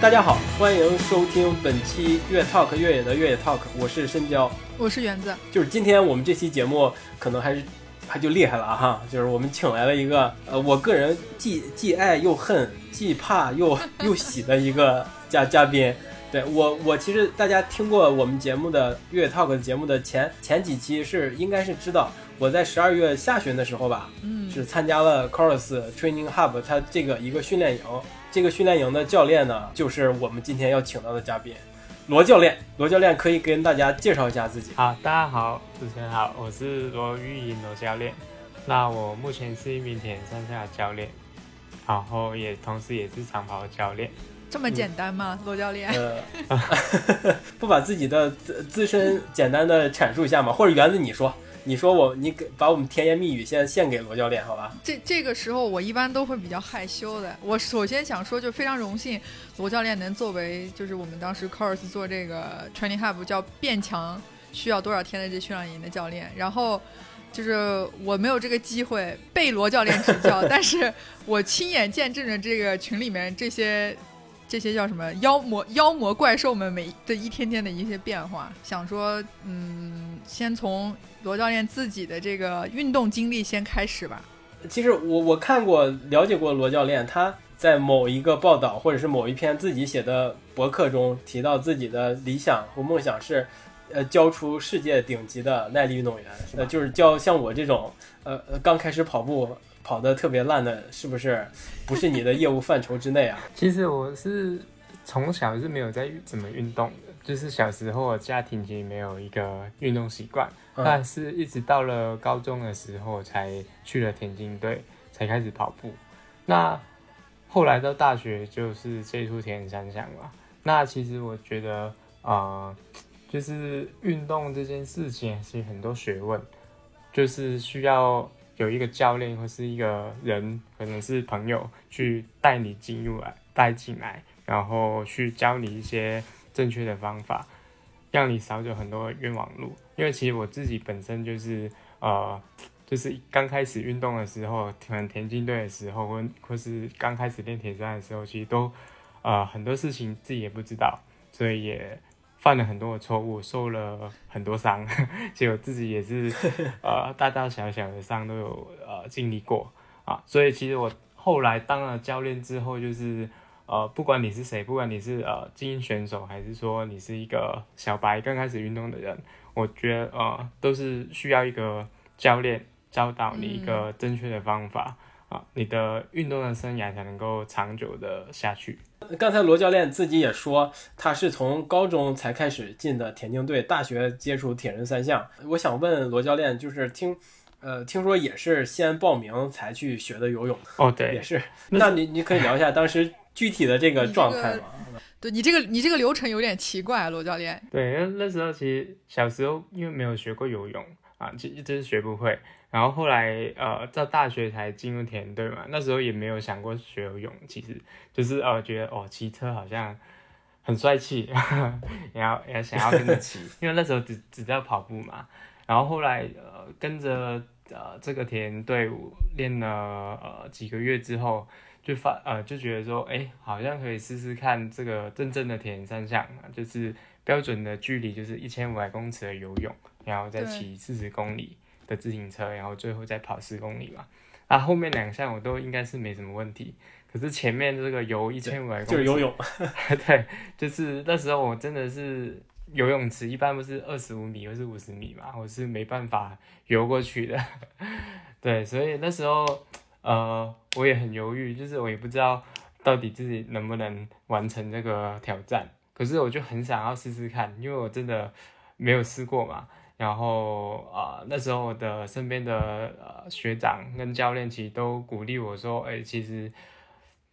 大家好，欢迎收听本期越 Talk 越野的越野 Talk，我是深交，我是园子。就是今天我们这期节目可能还是还就厉害了哈，就是我们请来了一个呃，我个人既既爱又恨，既怕又 又喜的一个嘉嘉宾。对我我其实大家听过我们节目的越野 Talk 节目的前前几期是应该是知道我在十二月下旬的时候吧，嗯，是参加了 Course Training Hub 它这个一个训练营。这个训练营的教练呢，就是我们今天要请到的嘉宾，罗教练。罗教练可以跟大家介绍一下自己。好，大家好，主持人好，我是罗玉莹罗教练。那我目前是一名田三项教练，然后也同时也是长跑教练。这么简单吗，罗教练？呃，不把自己的自自身简单的阐述一下吗？或者园子你说。你说我，你给把我们甜言蜜语先献给罗教练，好吧？这这个时候我一般都会比较害羞的。我首先想说，就非常荣幸罗教练能作为就是我们当时 course 做这个 training hub 叫变强需要多少天的这训练营的教练。然后就是我没有这个机会被罗教练指教，但是我亲眼见证着这个群里面这些。这些叫什么妖魔妖魔怪兽们每的一天天的一些变化，想说，嗯，先从罗教练自己的这个运动经历先开始吧。其实我我看过了解过罗教练，他在某一个报道或者是某一篇自己写的博客中提到自己的理想和梦想是，呃，教出世界顶级的耐力运动员，呃，就是教像我这种，呃呃，刚开始跑步。跑得特别烂的，是不是不是你的业务范畴之内啊？其实我是从小是没有在怎么运动的，就是小时候家庭其实没有一个运动习惯，但是一直到了高中的时候才去了田径队，才开始跑步。那后来到大学就是接触田径三项嘛。那其实我觉得啊，就是运动这件事情是很多学问，就是需要。有一个教练或是一个人，可能是朋友，去带你进入来，带进来，然后去教你一些正确的方法，让你少走很多冤枉路。因为其实我自己本身就是，呃，就是刚开始运动的时候，可能田径队的时候，或或是刚开始练铁三的时候，其实都，呃，很多事情自己也不知道，所以也。犯了很多的错误，受了很多伤，结果自己也是 呃大大小小的伤都有呃经历过啊，所以其实我后来当了教练之后，就是呃不管你是谁，不管你是呃精英选手，还是说你是一个小白刚开始运动的人，我觉得呃都是需要一个教练教导你一个正确的方法。啊，你的运动的生涯才能够长久的下去。刚才罗教练自己也说，他是从高中才开始进的田径队，大学接触铁人三项。我想问罗教练，就是听，呃，听说也是先报名才去学的游泳。哦，对，也是。那你你可以聊一下当时具体的这个状态嘛？对你这个你这个流程有点奇怪，罗教练。对，因为那时候其实小时候因为没有学过游泳啊，就一直学不会。然后后来，呃，到大学才进入田队嘛。那时候也没有想过学游泳，其实就是呃，觉得哦，骑车好像很帅气，然后也想要跟着骑，因为那时候只只知道跑步嘛。然后后来，呃，跟着呃这个田队伍练了呃几个月之后，就发呃就觉得说，哎，好像可以试试看这个真正的铁人三项，就是标准的距离就是一千五百公尺的游泳，然后再骑四十公里。的自行车，然后最后再跑十公里嘛，啊，后面两项我都应该是没什么问题，可是前面这个游一千五百公里就游泳，对，就是那时候我真的是游泳池一般不是二十五米或是五十米嘛，我是没办法游过去的，对，所以那时候呃我也很犹豫，就是我也不知道到底自己能不能完成这个挑战，可是我就很想要试试看，因为我真的没有试过嘛。然后啊，那时候我的身边的呃学长跟教练其实都鼓励我说：“哎，其实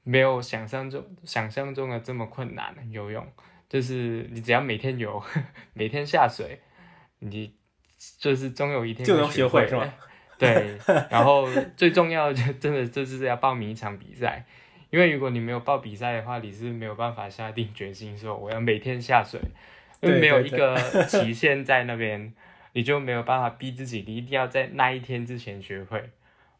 没有想象中想象中的这么困难游泳，就是你只要每天游，每天下水，你就是终有一天就能学会，是吧？对。然后最重要的真的就是要报名一场比赛，因为如果你没有报比赛的话，你是没有办法下定决心说我要每天下水，因为没有一个期限在那边。”你就没有办法逼自己，你一定要在那一天之前学会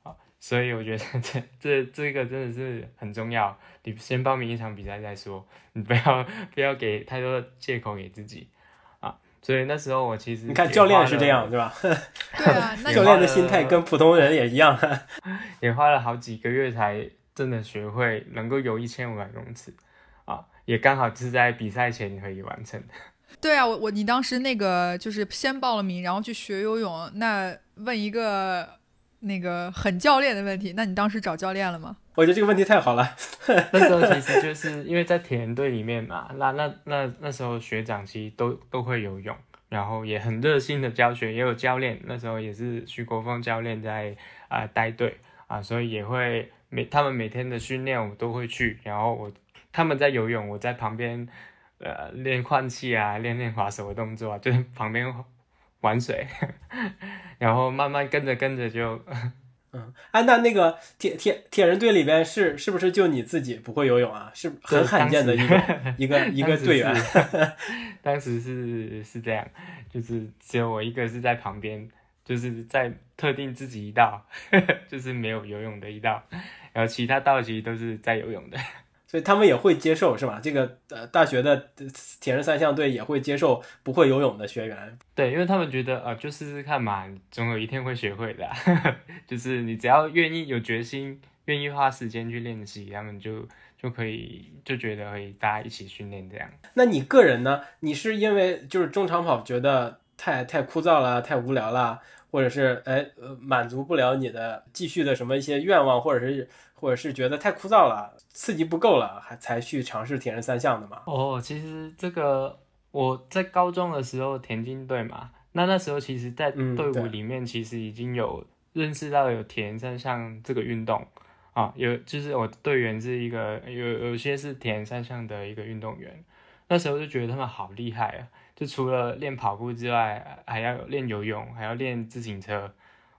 啊！所以我觉得这 这这个真的是很重要。你先报名一场比赛再说，你不要不要给太多借口给自己啊。所以那时候我其实你看教练是这样，对吧？对啊，那 教练的心态跟普通人也一样，也花了好几个月才真的学会能够游一千五百公尺啊，也刚好是在比赛前可以完成。对啊，我我你当时那个就是先报了名，然后去学游泳。那问一个那个很教练的问题，那你当时找教练了吗？我觉得这个问题太好了。那时候其实就是因为在田联队里面嘛，那那那那时候学长其实都都会游泳，然后也很热心的教学，也有教练。那时候也是徐国峰教练在啊带队啊，所以也会每他们每天的训练我都会去，然后我他们在游泳，我在旁边。呃，练换气啊，练练划手的动作啊，就是旁边玩水，然后慢慢跟着跟着就，嗯，哎，那那个铁铁铁人队里边是是不是就你自己不会游泳啊？是很罕见的一个 一个一个队员。当时是是这样，就是只有我一个是在旁边，就是在特定自己一道，就是没有游泳的一道，然后其他道其实都是在游泳的。所以他们也会接受，是吧？这个呃，大学的铁人三项队也会接受不会游泳的学员。对，因为他们觉得，呃，就试试看嘛，总有一天会学会的。就是你只要愿意、有决心、愿意花时间去练习，他们就就可以就觉得可以大家一起训练这样。那你个人呢？你是因为就是中长跑觉得太太枯燥了、太无聊了，或者是哎呃满足不了你的继续的什么一些愿望，或者是？或者是觉得太枯燥了，刺激不够了，还才去尝试铁人三项的嘛？哦，其实这个我在高中的时候田径队嘛，那那时候其实，在队伍里面其实已经有认识到有铁人三项这个运动啊，有就是我队员是一个有有些是铁人三项的一个运动员，那时候就觉得他们好厉害啊，就除了练跑步之外，还要练游泳，还要练自行车。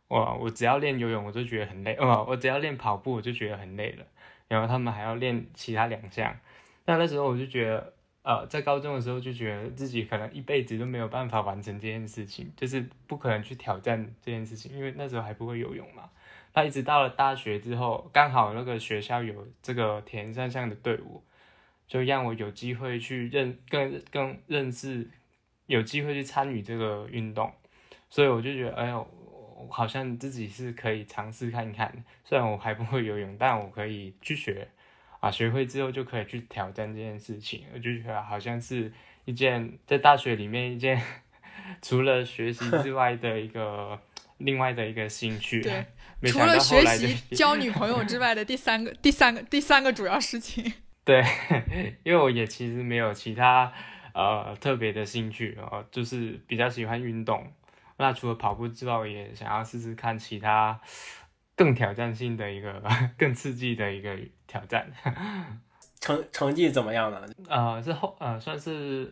我我只要练游泳，我就觉得很累。哦，我只要练跑步，我就觉得很累了。然后他们还要练其他两项。那那时候我就觉得，呃，在高中的时候就觉得自己可能一辈子都没有办法完成这件事情，就是不可能去挑战这件事情，因为那时候还不会游泳嘛。那一直到了大学之后，刚好那个学校有这个铁人三项的队伍，就让我有机会去认更更认识，有机会去参与这个运动。所以我就觉得，哎呦。我好像自己是可以尝试看看，虽然我还不会游泳，但我可以去学啊，学会之后就可以去挑战这件事情。我就觉得好像是一件在大学里面一件 除了学习之外的一个另外的一个兴趣。对，除了学习交女朋友之外的第三个、第三个、第三个主要事情。对，因为我也其实没有其他呃特别的兴趣呃，就是比较喜欢运动。那除了跑步之外，也想要试试看其他更挑战性的一个、更刺激的一个挑战。成成绩怎么样呢？呃，是后呃，算是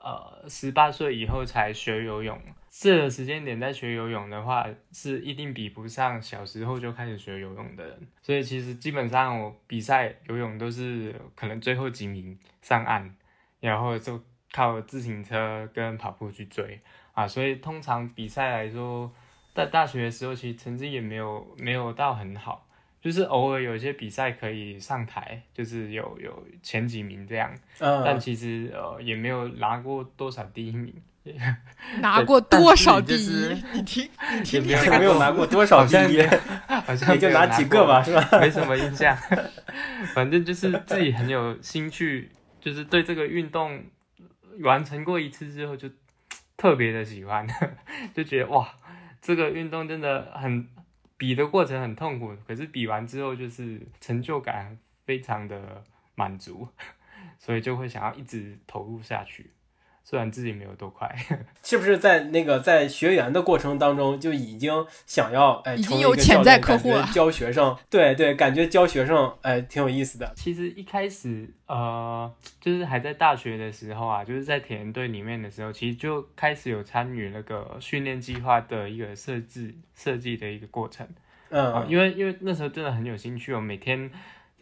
呃十八岁以后才学游泳。这个时间点在学游泳的话，是一定比不上小时候就开始学游泳的人。所以其实基本上我比赛游泳都是可能最后几名上岸，然后就靠自行车跟跑步去追。啊，所以通常比赛来说，在大学的时候，其实成绩也没有没有到很好，就是偶尔有一些比赛可以上台，就是有有前几名这样，但其实呃也没有拿过多少第一名。拿过多少第一？你听，你听，这个没有拿过多少第一，好像也就拿几个吧，是吧？没什么印象，反正就是自己很有兴趣，就是对这个运动完成过一次之后就。特别的喜欢，就觉得哇，这个运动真的很比的过程很痛苦，可是比完之后就是成就感非常的满足，所以就会想要一直投入下去。虽然自己没有多快，是不是在那个在学员的过程当中就已经想要哎，已经有潜在客户了，教学生，对对，感觉教学生哎挺有意思的。其实一开始呃，就是还在大学的时候啊，就是在田联队里面的时候，其实就开始有参与那个训练计划的一个设置设计的一个过程。嗯，因为因为那时候真的很有兴趣，我每天。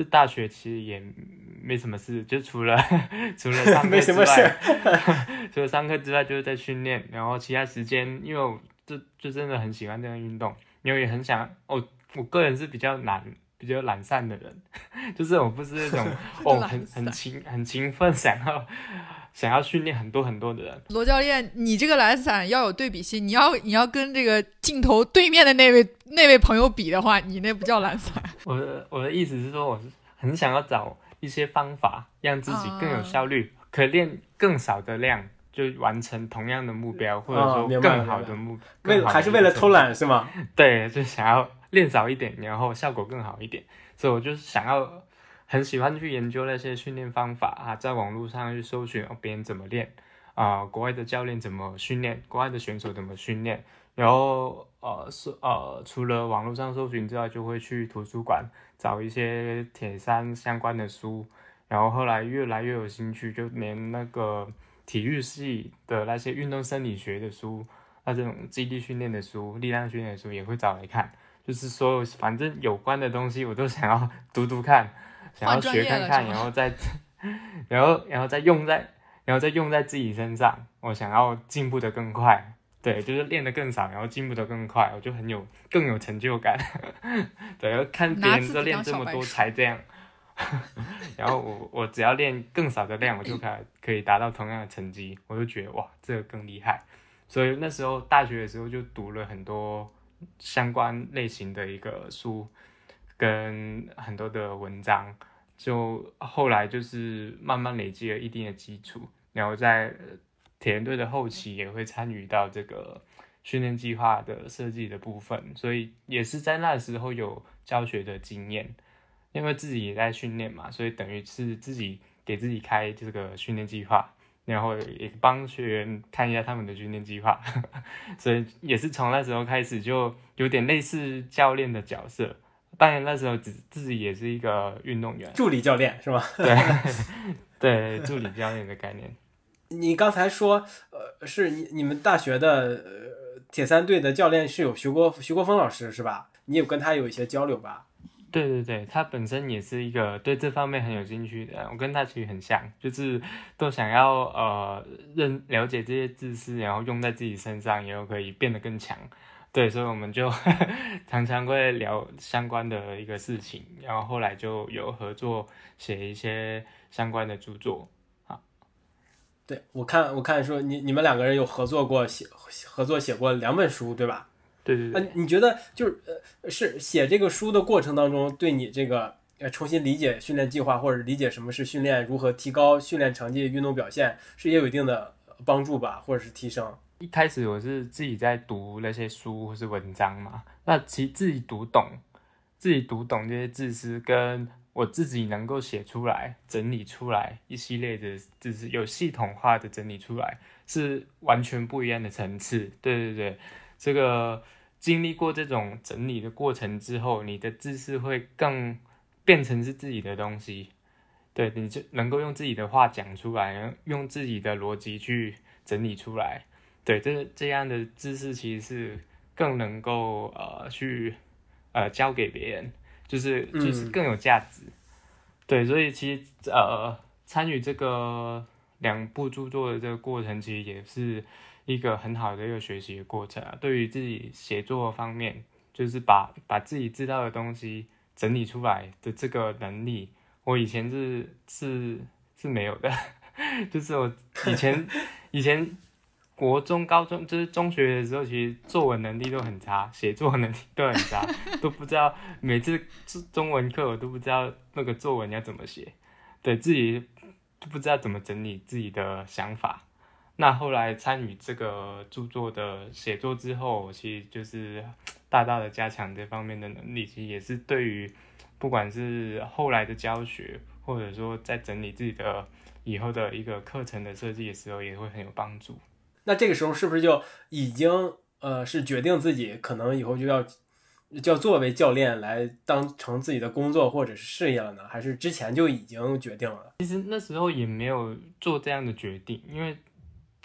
这大学其实也没什么事，就除了除了 上课之外，除了上课之外就是在训练，然后其他时间，因为我就就真的很喜欢这项运动，因为也很想哦，我个人是比较懒、比较懒散的人，就是我不是那种哦很很勤很勤奋想要想要训练很多很多的人。罗教练，你这个懒散要有对比性，你要你要跟这个镜头对面的那位那位朋友比的话，你那不叫懒散。我的我的意思是说，我是很想要找一些方法，让自己更有效率，可练更少的量。就完成同样的目标，或者说更好的目，为还是为了偷懒是吗？对，就想要练少一点，然后效果更好一点。所以我就是想要，很喜欢去研究那些训练方法啊，在网络上去搜寻别人怎么练啊，国外的教练怎么训练，国外的选手怎么训练。然后呃是呃，除了网络上搜寻之外，就会去图书馆找一些铁三相关的书。然后后来越来越有兴趣，就连那个。体育系的那些运动生理学的书，那这种肌力训练的书、力量训练的书也会找来看，就是所有反正有关的东西我都想要 读读看，想要学看看，然后再，然后然后再用在，然后再用在自己身上。我想要进步的更快，对，就是练的更少，然后进步的更快，我就很有更有成就感。对，要看别人都练这么多才这样。然后我我只要练更少的量，我就 可可以达到同样的成绩，我就觉得哇，这个更厉害。所以那时候大学的时候就读了很多相关类型的一个书，跟很多的文章，就后来就是慢慢累积了一定的基础，然后在铁人队的后期也会参与到这个训练计划的设计的部分，所以也是在那时候有教学的经验。因为自己也在训练嘛，所以等于是自己给自己开这个训练计划，然后也帮学员看一下他们的训练计划，所以也是从那时候开始就有点类似教练的角色。当然那时候自自己也是一个运动员，助理教练是吧？对，对，助理教练的概念。你刚才说，呃，是你你们大学的呃铁三队的教练是有徐国徐国峰老师是吧？你有跟他有一些交流吧？对对对，他本身也是一个对这方面很有兴趣的，我跟他其实很像，就是都想要呃认了解这些知识，然后用在自己身上，然后可以变得更强。对，所以我们就 常常会聊相关的一个事情，然后后来就有合作写一些相关的著作。啊，对我看我看说你你们两个人有合作过写合作写过两本书，对吧？对对对，你觉得就是呃，是写这个书的过程当中，对你这个呃重新理解训练计划，或者理解什么是训练，如何提高训练成绩、运动表现，是也有一定的帮助吧，或者是提升？一开始我是自己在读那些书或是文章嘛，那其实自己读懂，自己读懂这些知识，跟我自己能够写出来、整理出来一系列的知识，有系统化的整理出来，是完全不一样的层次。对对对。这个经历过这种整理的过程之后，你的知识会更变成是自己的东西，对，你就能够用自己的话讲出来，用自己的逻辑去整理出来，对，这这样的知识其实是更能够呃去呃教给别人，就是就是更有价值，对，所以其实呃参与这个两部著作的这个过程，其实也是。一个很好的一个学习的过程啊，对于自己写作方面，就是把把自己知道的东西整理出来的这个能力，我以前是是是没有的，就是我以前 以前国中、高中就是中学的时候，其实作文能力都很差，写作能力都很差，都不知道每次中文课我都不知道那个作文要怎么写，对自己都不知道怎么整理自己的想法。那后来参与这个著作的写作之后，其实就是大大的加强这方面的能力，其实也是对于不管是后来的教学，或者说在整理自己的以后的一个课程的设计的时候，也会很有帮助。那这个时候是不是就已经呃是决定自己可能以后就要就要作为教练来当成自己的工作或者是事业了呢？还是之前就已经决定了？其实那时候也没有做这样的决定，因为。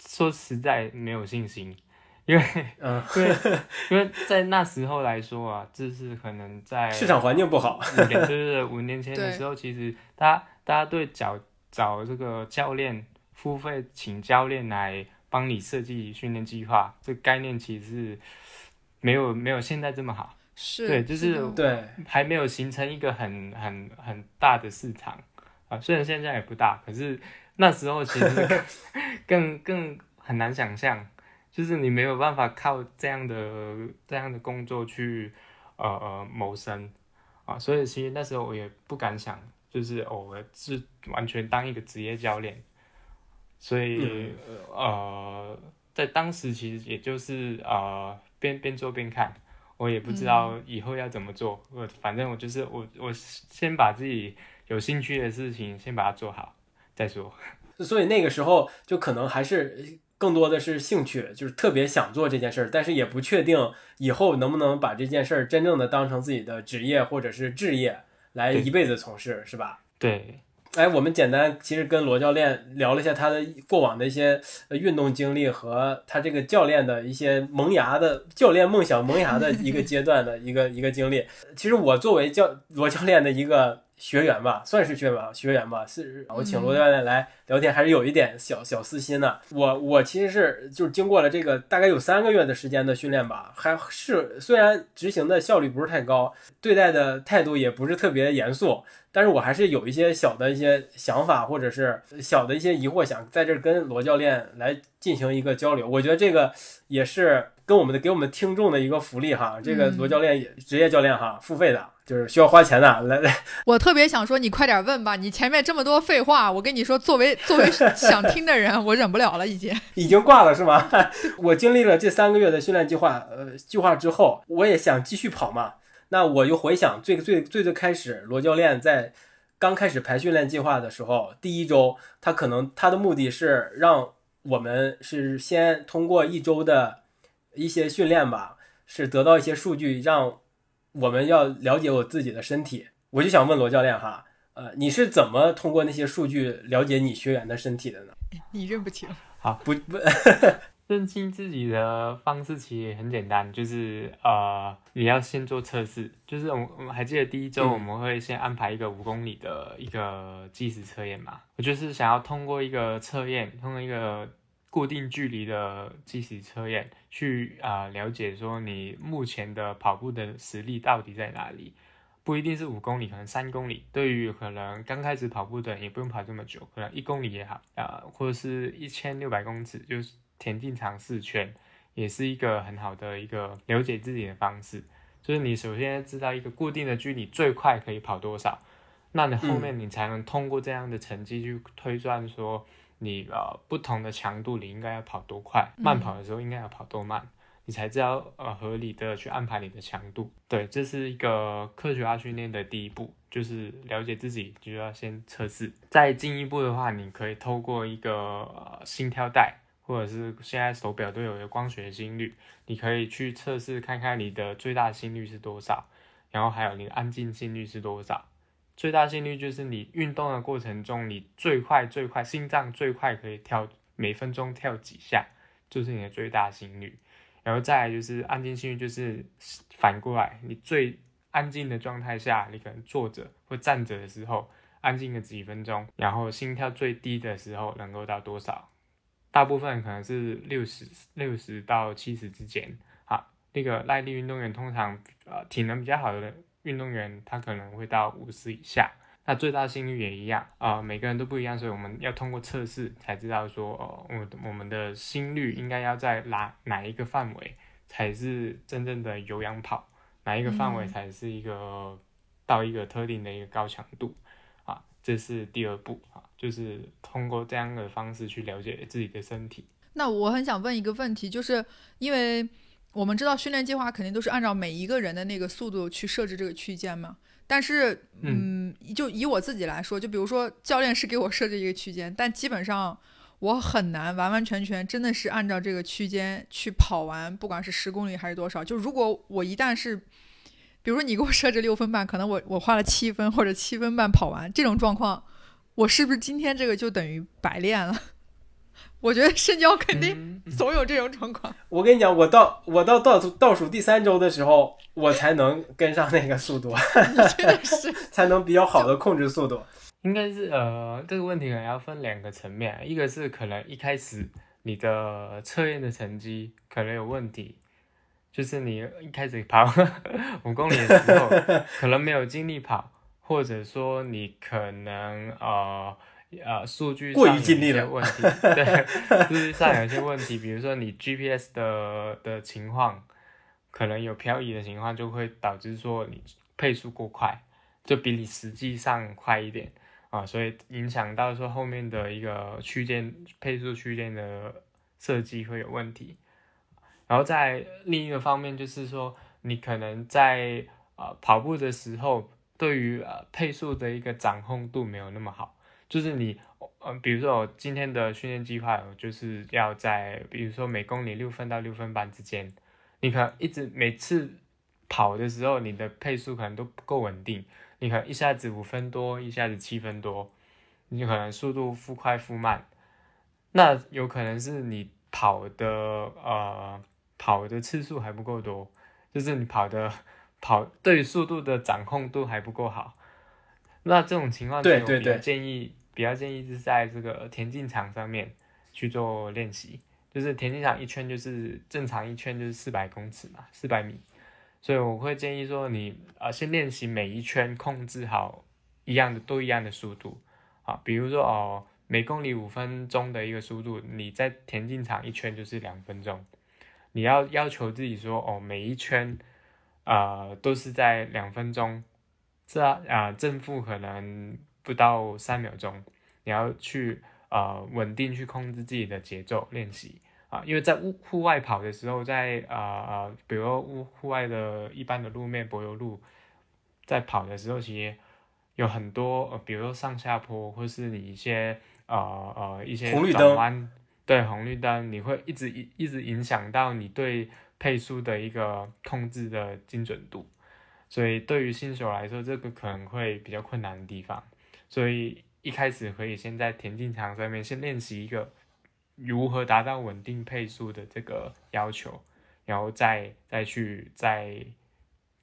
说实在没有信心，因为，嗯，因为因为在那时候来说啊，就是可能在市场环境不好，就是五年前的时候，其实大家大家对找找这个教练付费请教练来帮你设计训练计划这个概念，其实是没有没有现在这么好。是，对，就是对，还没有形成一个很很很大的市场啊。虽然现在也不大，可是那时候其实 更更很难想象，就是你没有办法靠这样的这样的工作去呃呃谋生啊。所以其实那时候我也不敢想，就是我是完全当一个职业教练。所以呃，在当时其实也就是呃边边做边看。我也不知道以后要怎么做，我反正我就是我我先把自己有兴趣的事情先把它做好再说。所以那个时候就可能还是更多的是兴趣，就是特别想做这件事儿，但是也不确定以后能不能把这件事儿真正的当成自己的职业或者是置业来一辈子从事，是吧？对。哎，我们简单其实跟罗教练聊了一下他的过往的一些运动经历和他这个教练的一些萌芽的教练梦想萌芽的一个阶段的一个一个经历。其实我作为教罗教练的一个。学员吧，算是学员学员吧，是我请罗教练来聊天，还是有一点小小私心的。我我其实是就是经过了这个大概有三个月的时间的训练吧，还是虽然执行的效率不是太高，对待的态度也不是特别严肃，但是我还是有一些小的一些想法或者是小的一些疑惑，想在这跟罗教练来进行一个交流。我觉得这个也是跟我们的给我们听众的一个福利哈，这个罗教练也职业教练哈，付费的。就是需要花钱的，来来，我特别想说，你快点问吧，你前面这么多废话，我跟你说，作为作为想听的人，我忍不了了，已经 已经挂了是吗？我经历了这三个月的训练计划，呃，计划之后，我也想继续跑嘛。那我就回想最最最最开始，罗教练在刚开始排训练计划的时候，第一周他可能他的目的是让我们是先通过一周的一些训练吧，是得到一些数据让。我们要了解我自己的身体，我就想问罗教练哈，呃，你是怎么通过那些数据了解你学员的身体的呢？你认不清？啊，不不，认清自己的方式其实也很简单，就是呃，你要先做测试，就是我我还记得第一周我们会先安排一个五公里的一个计时测验嘛，我就是想要通过一个测验，通过一个。固定距离的计时测验，去啊了解说你目前的跑步的实力到底在哪里？不一定是五公里，可能三公里。对于可能刚开始跑步的人，也不用跑这么久，可能一公里也好啊，或者是一千六百公尺，就是田径尝试圈，也是一个很好的一个了解自己的方式。就是你首先知道一个固定的距离最快可以跑多少，那你后面你才能通过这样的成绩去推算说。你呃不同的强度，你应该要跑多快？慢跑的时候应该要跑多慢？你才知道呃合理的去安排你的强度。对，这是一个科学化训练的第一步，就是了解自己就要先测试。再进一步的话，你可以透过一个呃心跳带，或者是现在手表都有一个光学心率，你可以去测试看看你的最大心率是多少，然后还有你的安静心率是多少。最大心率就是你运动的过程中，你最快最快心脏最快可以跳每分钟跳几下，就是你的最大心率。然后再来就是安静心率，就是反过来，你最安静的状态下，你可能坐着或站着的时候，安静个几分钟，然后心跳最低的时候能够到多少？大部分可能是六十六十到七十之间。好，那个耐力运动员通常呃体能比较好的。运动员他可能会到五十以下，那最大心率也一样啊，每个人都不一样，所以我们要通过测试才知道说，呃，我我们的心率应该要在哪哪一个范围才是真正的有氧跑，哪一个范围才是一个到一个特定的一个高强度啊，这是第二步啊，就是通过这样的方式去了解自己的身体。那我很想问一个问题，就是因为。我们知道训练计划肯定都是按照每一个人的那个速度去设置这个区间嘛，但是，嗯，就以我自己来说，就比如说教练是给我设置一个区间，但基本上我很难完完全全真的是按照这个区间去跑完，不管是十公里还是多少。就如果我一旦是，比如说你给我设置六分半，可能我我花了七分或者七分半跑完，这种状况，我是不是今天这个就等于白练了？我觉得深交肯定总有这种状况。我跟你讲，我到我到倒数倒数第三周的时候，我才能跟上那个速度，真的是 才能比较好的控制速度。应该是呃，这个问题可能要分两个层面，一个是可能一开始你的测验的成绩可能有问题，就是你一开始跑五公里的时候，可能没有精力跑，或者说你可能呃呃数据上有一些问题，对，数据上有一些问题，比如说你 GPS 的的情况，可能有漂移的情况，就会导致说你配速过快，就比你实际上快一点啊，所以影响到说后面的一个区间配速区间的设计会有问题。然后在另一个方面，就是说你可能在呃跑步的时候，对于呃配速的一个掌控度没有那么好。就是你呃，比如说我今天的训练计划，就是要在比如说每公里六分到六分半之间，你可能一直每次跑的时候，你的配速可能都不够稳定，你可能一下子五分多，一下子七分多，你可能速度忽快忽慢，那有可能是你跑的呃。跑的次数还不够多，就是你跑的跑对速度的掌控度还不够好。那这种情况，对对对，建议比较建议是在这个田径场上面去做练习。就是田径场一圈就是正常一圈就是四百公尺嘛，四百米。所以我会建议说，你啊先练习每一圈控制好一样的都一样的速度啊，比如说哦每公里五分钟的一个速度，你在田径场一圈就是两分钟。你要要求自己说哦，每一圈，呃，都是在两分钟，这啊正负可能不到三秒钟，你要去呃稳定去控制自己的节奏练习啊，因为在户户外跑的时候，在啊啊，比如户户外的一般的路面柏油路，在跑的时候，其实有很多呃，比如说上下坡，或是你一些呃呃一些转弯。对红绿灯，你会一直一一直影响到你对配速的一个控制的精准度，所以对于新手来说，这个可能会比较困难的地方。所以一开始可以先在田径场上面先练习一个如何达到稳定配速的这个要求，然后再再去再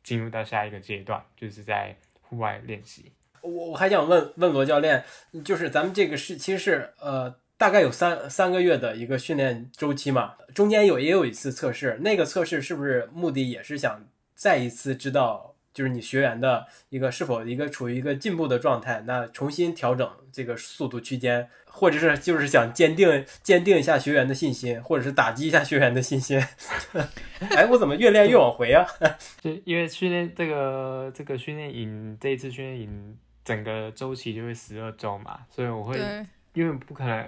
进入到下一个阶段，就是在户外练习。我我还想问问罗教练，就是咱们这个是其实是呃。大概有三三个月的一个训练周期嘛，中间有也有一次测试，那个测试是不是目的也是想再一次知道，就是你学员的一个是否一个处于一个进步的状态，那重新调整这个速度区间，或者是就是想坚定坚定一下学员的信心，或者是打击一下学员的信心。哎，我怎么越练越往回啊？就因为训练这个这个训练营这一次训练营整个周期就会十二周嘛，所以我会因为不可能。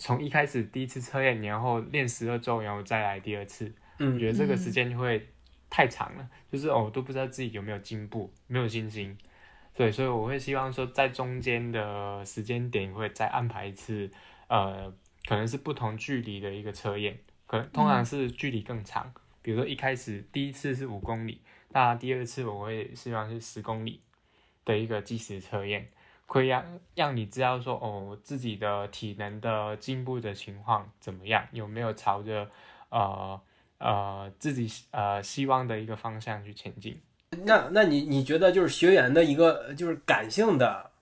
从一开始第一次测验，然后练十二周，然后再来第二次，嗯，觉得这个时间就会太长了，就是哦，都不知道自己有没有进步，没有信心，对，所以我会希望说，在中间的时间点会再安排一次，呃，可能是不同距离的一个测验，可能通常是距离更长，比如说一开始第一次是五公里，那第二次我会希望是十公里的一个计时测验。会让让你知道说哦，自己的体能的进步的情况怎么样，有没有朝着呃呃自己呃希望的一个方向去前进？那那你你觉得就是学员的一个就是感性的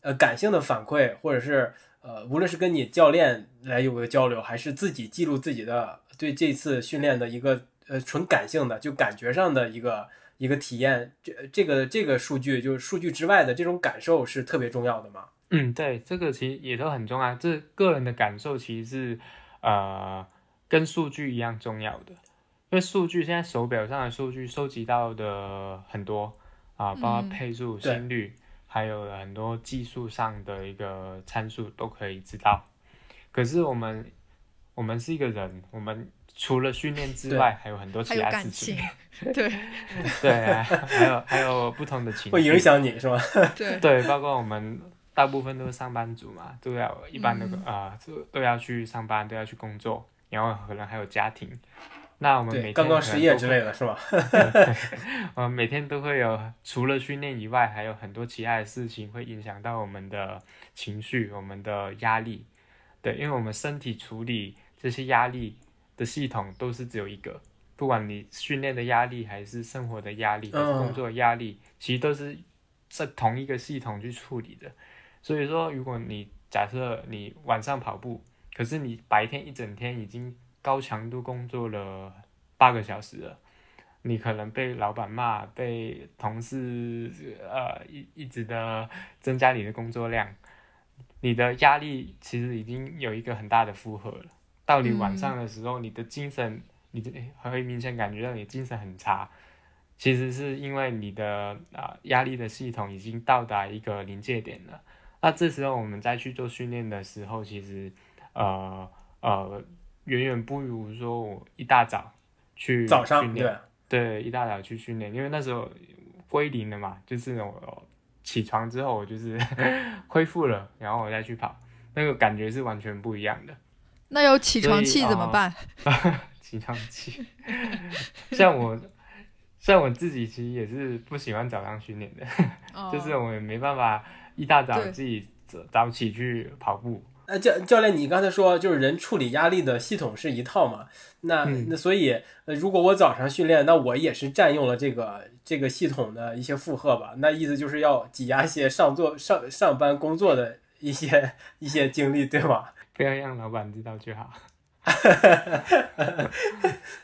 呃感性的反馈，或者是呃无论是跟你教练来有个交流，还是自己记录自己的对这次训练的一个呃纯感性的就感觉上的一个。一个体验，这这个这个数据就是数据之外的这种感受是特别重要的吗？嗯，对，这个其实也都很重要。这个人的感受其实是呃跟数据一样重要的，因为数据现在手表上的数据收集到的很多啊，包括配速、心率，还有很多技术上的一个参数都可以知道。可是我们我们是一个人，我们。除了训练之外，还有很多其他事情。对对啊，还有还有不同的情绪会影响你是吗？对 对，包括我们大部分都是上班族嘛，都要一般的啊，都都要去上班，都要去工作，然后可能还有家庭。那我们每天刚刚失业之类的是吧？我们每天都会有，除了训练以外，还有很多其他的事情会影响到我们的情绪、我们的压力。对，因为我们身体处理这些压力。的系统都是只有一个，不管你训练的压力还是生活的压力、还是工作压力，其实都是在同一个系统去处理的。所以说，如果你假设你晚上跑步，可是你白天一整天已经高强度工作了八个小时了，你可能被老板骂，被同事呃一一直的增加你的工作量，你的压力其实已经有一个很大的负荷了。到你晚上的时候，你的精神，你的会明显感觉到你精神很差，其实是因为你的啊压力的系统已经到达一个临界点了。那这时候我们再去做训练的时候，其实呃呃远远不如说我一大早去早上训练。对，一大早去训练，因为那时候归零了嘛，就是我起床之后，我就是 恢复了，然后我再去跑，那个感觉是完全不一样的。那有起床气怎么办？起床气，像我，像我自己其实也是不喜欢早上训练的，就是我也没办法一大早自己早早起去跑步。呃，教教练，你刚才说就是人处理压力的系统是一套嘛？那那所以，呃，如果我早上训练，那我也是占用了这个这个系统的一些负荷吧？那意思就是要挤压一些上做上上班工作的一些 一些精力，对吗？不要让老板知道就好。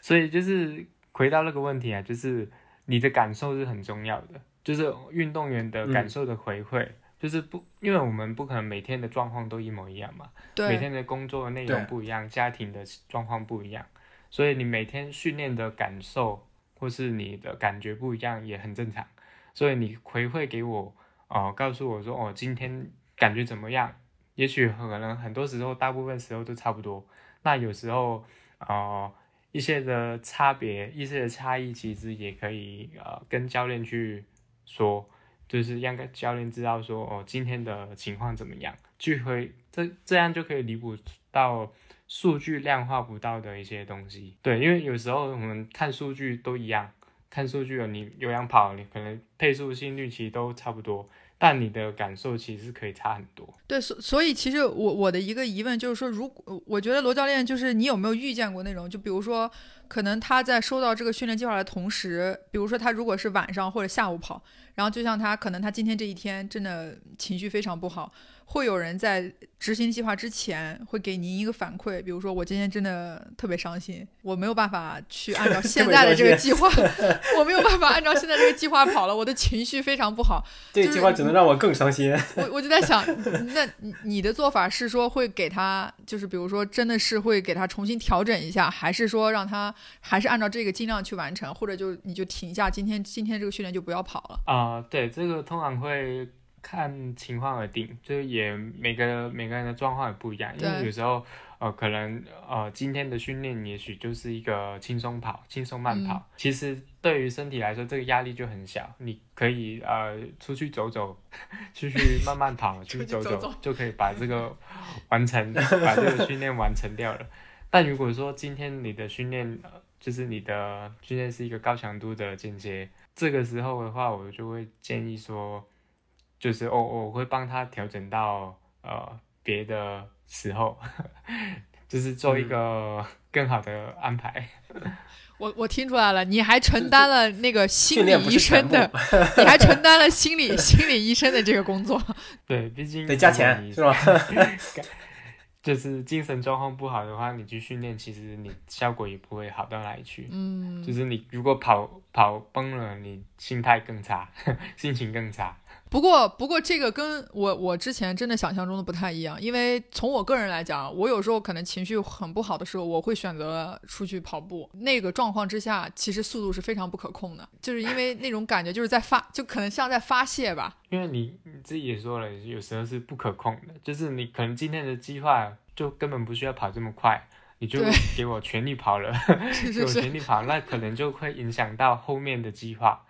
所以就是回到那个问题啊，就是你的感受是很重要的，就是运动员的感受的回馈。就是不，因为我们不可能每天的状况都一模一样嘛，每天的工作内容不一样，家庭的状况不一样，所以你每天训练的感受或是你的感觉不一样也很正常。所以你回馈给我，哦，告诉我说，哦，今天感觉怎么样？也许可能很多时候，大部分时候都差不多。那有时候，呃，一些的差别，一些的差异，其实也可以呃跟教练去说。就是让教练知道说哦，今天的情况怎么样，就会这这样就可以弥补到数据量化不到的一些东西。对，因为有时候我们看数据都一样，看数据了，你有氧跑，你可能配速、心率其实都差不多，但你的感受其实可以差很多。对，所所以其实我我的一个疑问就是说，如果我觉得罗教练就是你有没有遇见过那种，就比如说。可能他在收到这个训练计划的同时，比如说他如果是晚上或者下午跑，然后就像他可能他今天这一天真的情绪非常不好。会有人在执行计划之前会给您一个反馈，比如说我今天真的特别伤心，我没有办法去按照 现在的这个计划，我没有办法按照现在这个计划跑了，我的情绪非常不好。这个计划只能让我更伤心。我我就在想，那你的做法是说会给他，就是比如说真的是会给他重新调整一下，还是说让他还是按照这个尽量去完成，或者就你就停下今天今天这个训练就不要跑了啊？对，这个通常会。看情况而定，就是也每个每个人的状况也不一样，因为有时候呃可能呃今天的训练也许就是一个轻松跑、轻松慢跑，其实对于身体来说这个压力就很小，你可以呃出去走走，出去慢慢跑，出去走走就可以把这个完成，把这个训练完成掉了。但如果说今天你的训练就是你的训练是一个高强度的间接，这个时候的话，我就会建议说。就是我我会帮他调整到呃别的时候，就是做一个 更好的安排。我我听出来了，你还承担了那个心理医生的，你还承担了心理心理医生的这个工作。对，毕竟得加钱是吧？就是精神状况不好的话，你去训练，其实你效果也不会好到哪里去。嗯，就是你如果跑跑崩了，你心态更差，心情更差。不过，不过这个跟我我之前真的想象中的不太一样，因为从我个人来讲，我有时候可能情绪很不好的时候，我会选择出去跑步。那个状况之下，其实速度是非常不可控的，就是因为那种感觉就是在发，就可能像在发泄吧。因为你你自己也说了，有时候是不可控的，就是你可能今天的计划就根本不需要跑这么快，你就给我全力跑了，给我全力跑，那可能就会影响到后面的计划。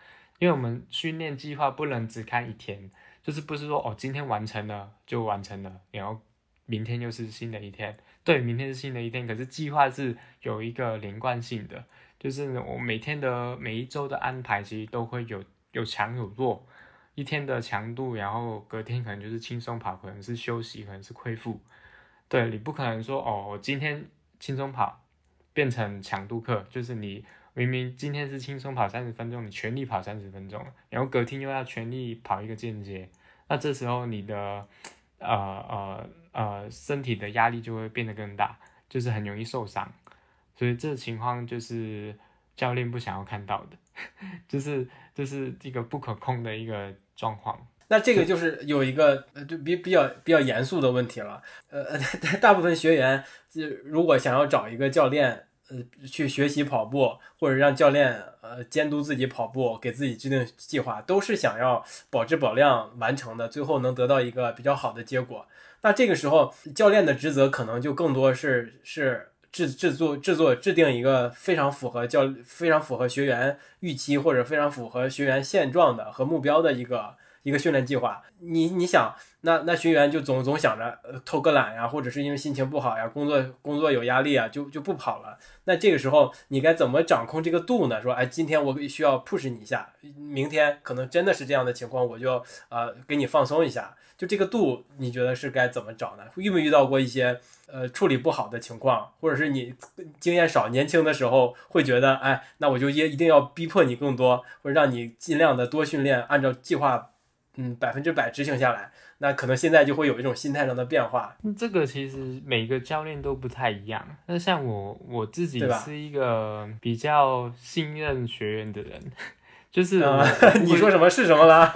因为我们训练计划不能只看一天，就是不是说哦今天完成了就完成了，然后明天又是新的一天。对，明天是新的一天，可是计划是有一个连贯性的，就是我每天的每一周的安排其实都会有有强有弱，一天的强度，然后隔天可能就是轻松跑，可能是休息，可能是恢复。对你不可能说哦我今天轻松跑变成强度课，就是你。明明今天是轻松跑三十分钟，你全力跑三十分钟，然后隔天又要全力跑一个间接，那这时候你的呃呃呃身体的压力就会变得更大，就是很容易受伤。所以这情况就是教练不想要看到的，就是就是一个不可控的一个状况。那这个就是有一个呃，就比比较比较严肃的问题了。呃，大部分学员就如果想要找一个教练，呃，去学习跑步，或者让教练呃监督自己跑步，给自己制定计划，都是想要保质保量完成的，最后能得到一个比较好的结果。那这个时候，教练的职责可能就更多是是制制作制作制定一个非常符合教非常符合学员预期或者非常符合学员现状的和目标的一个。一个训练计划，你你想，那那学员就总总想着呃偷个懒呀，或者是因为心情不好呀，工作工作有压力啊，就就不跑了。那这个时候你该怎么掌控这个度呢？说，哎，今天我需要 push 你一下，明天可能真的是这样的情况，我就呃给你放松一下。就这个度，你觉得是该怎么找呢？遇没遇到过一些呃处理不好的情况，或者是你经验少、年轻的时候会觉得，哎，那我就一一定要逼迫你更多，或者让你尽量的多训练，按照计划。嗯，百分之百执行下来，那可能现在就会有一种心态上的变化。这个其实每个教练都不太一样。那像我我自己是一个比较信任学员的人，就是 你说什么是什么了。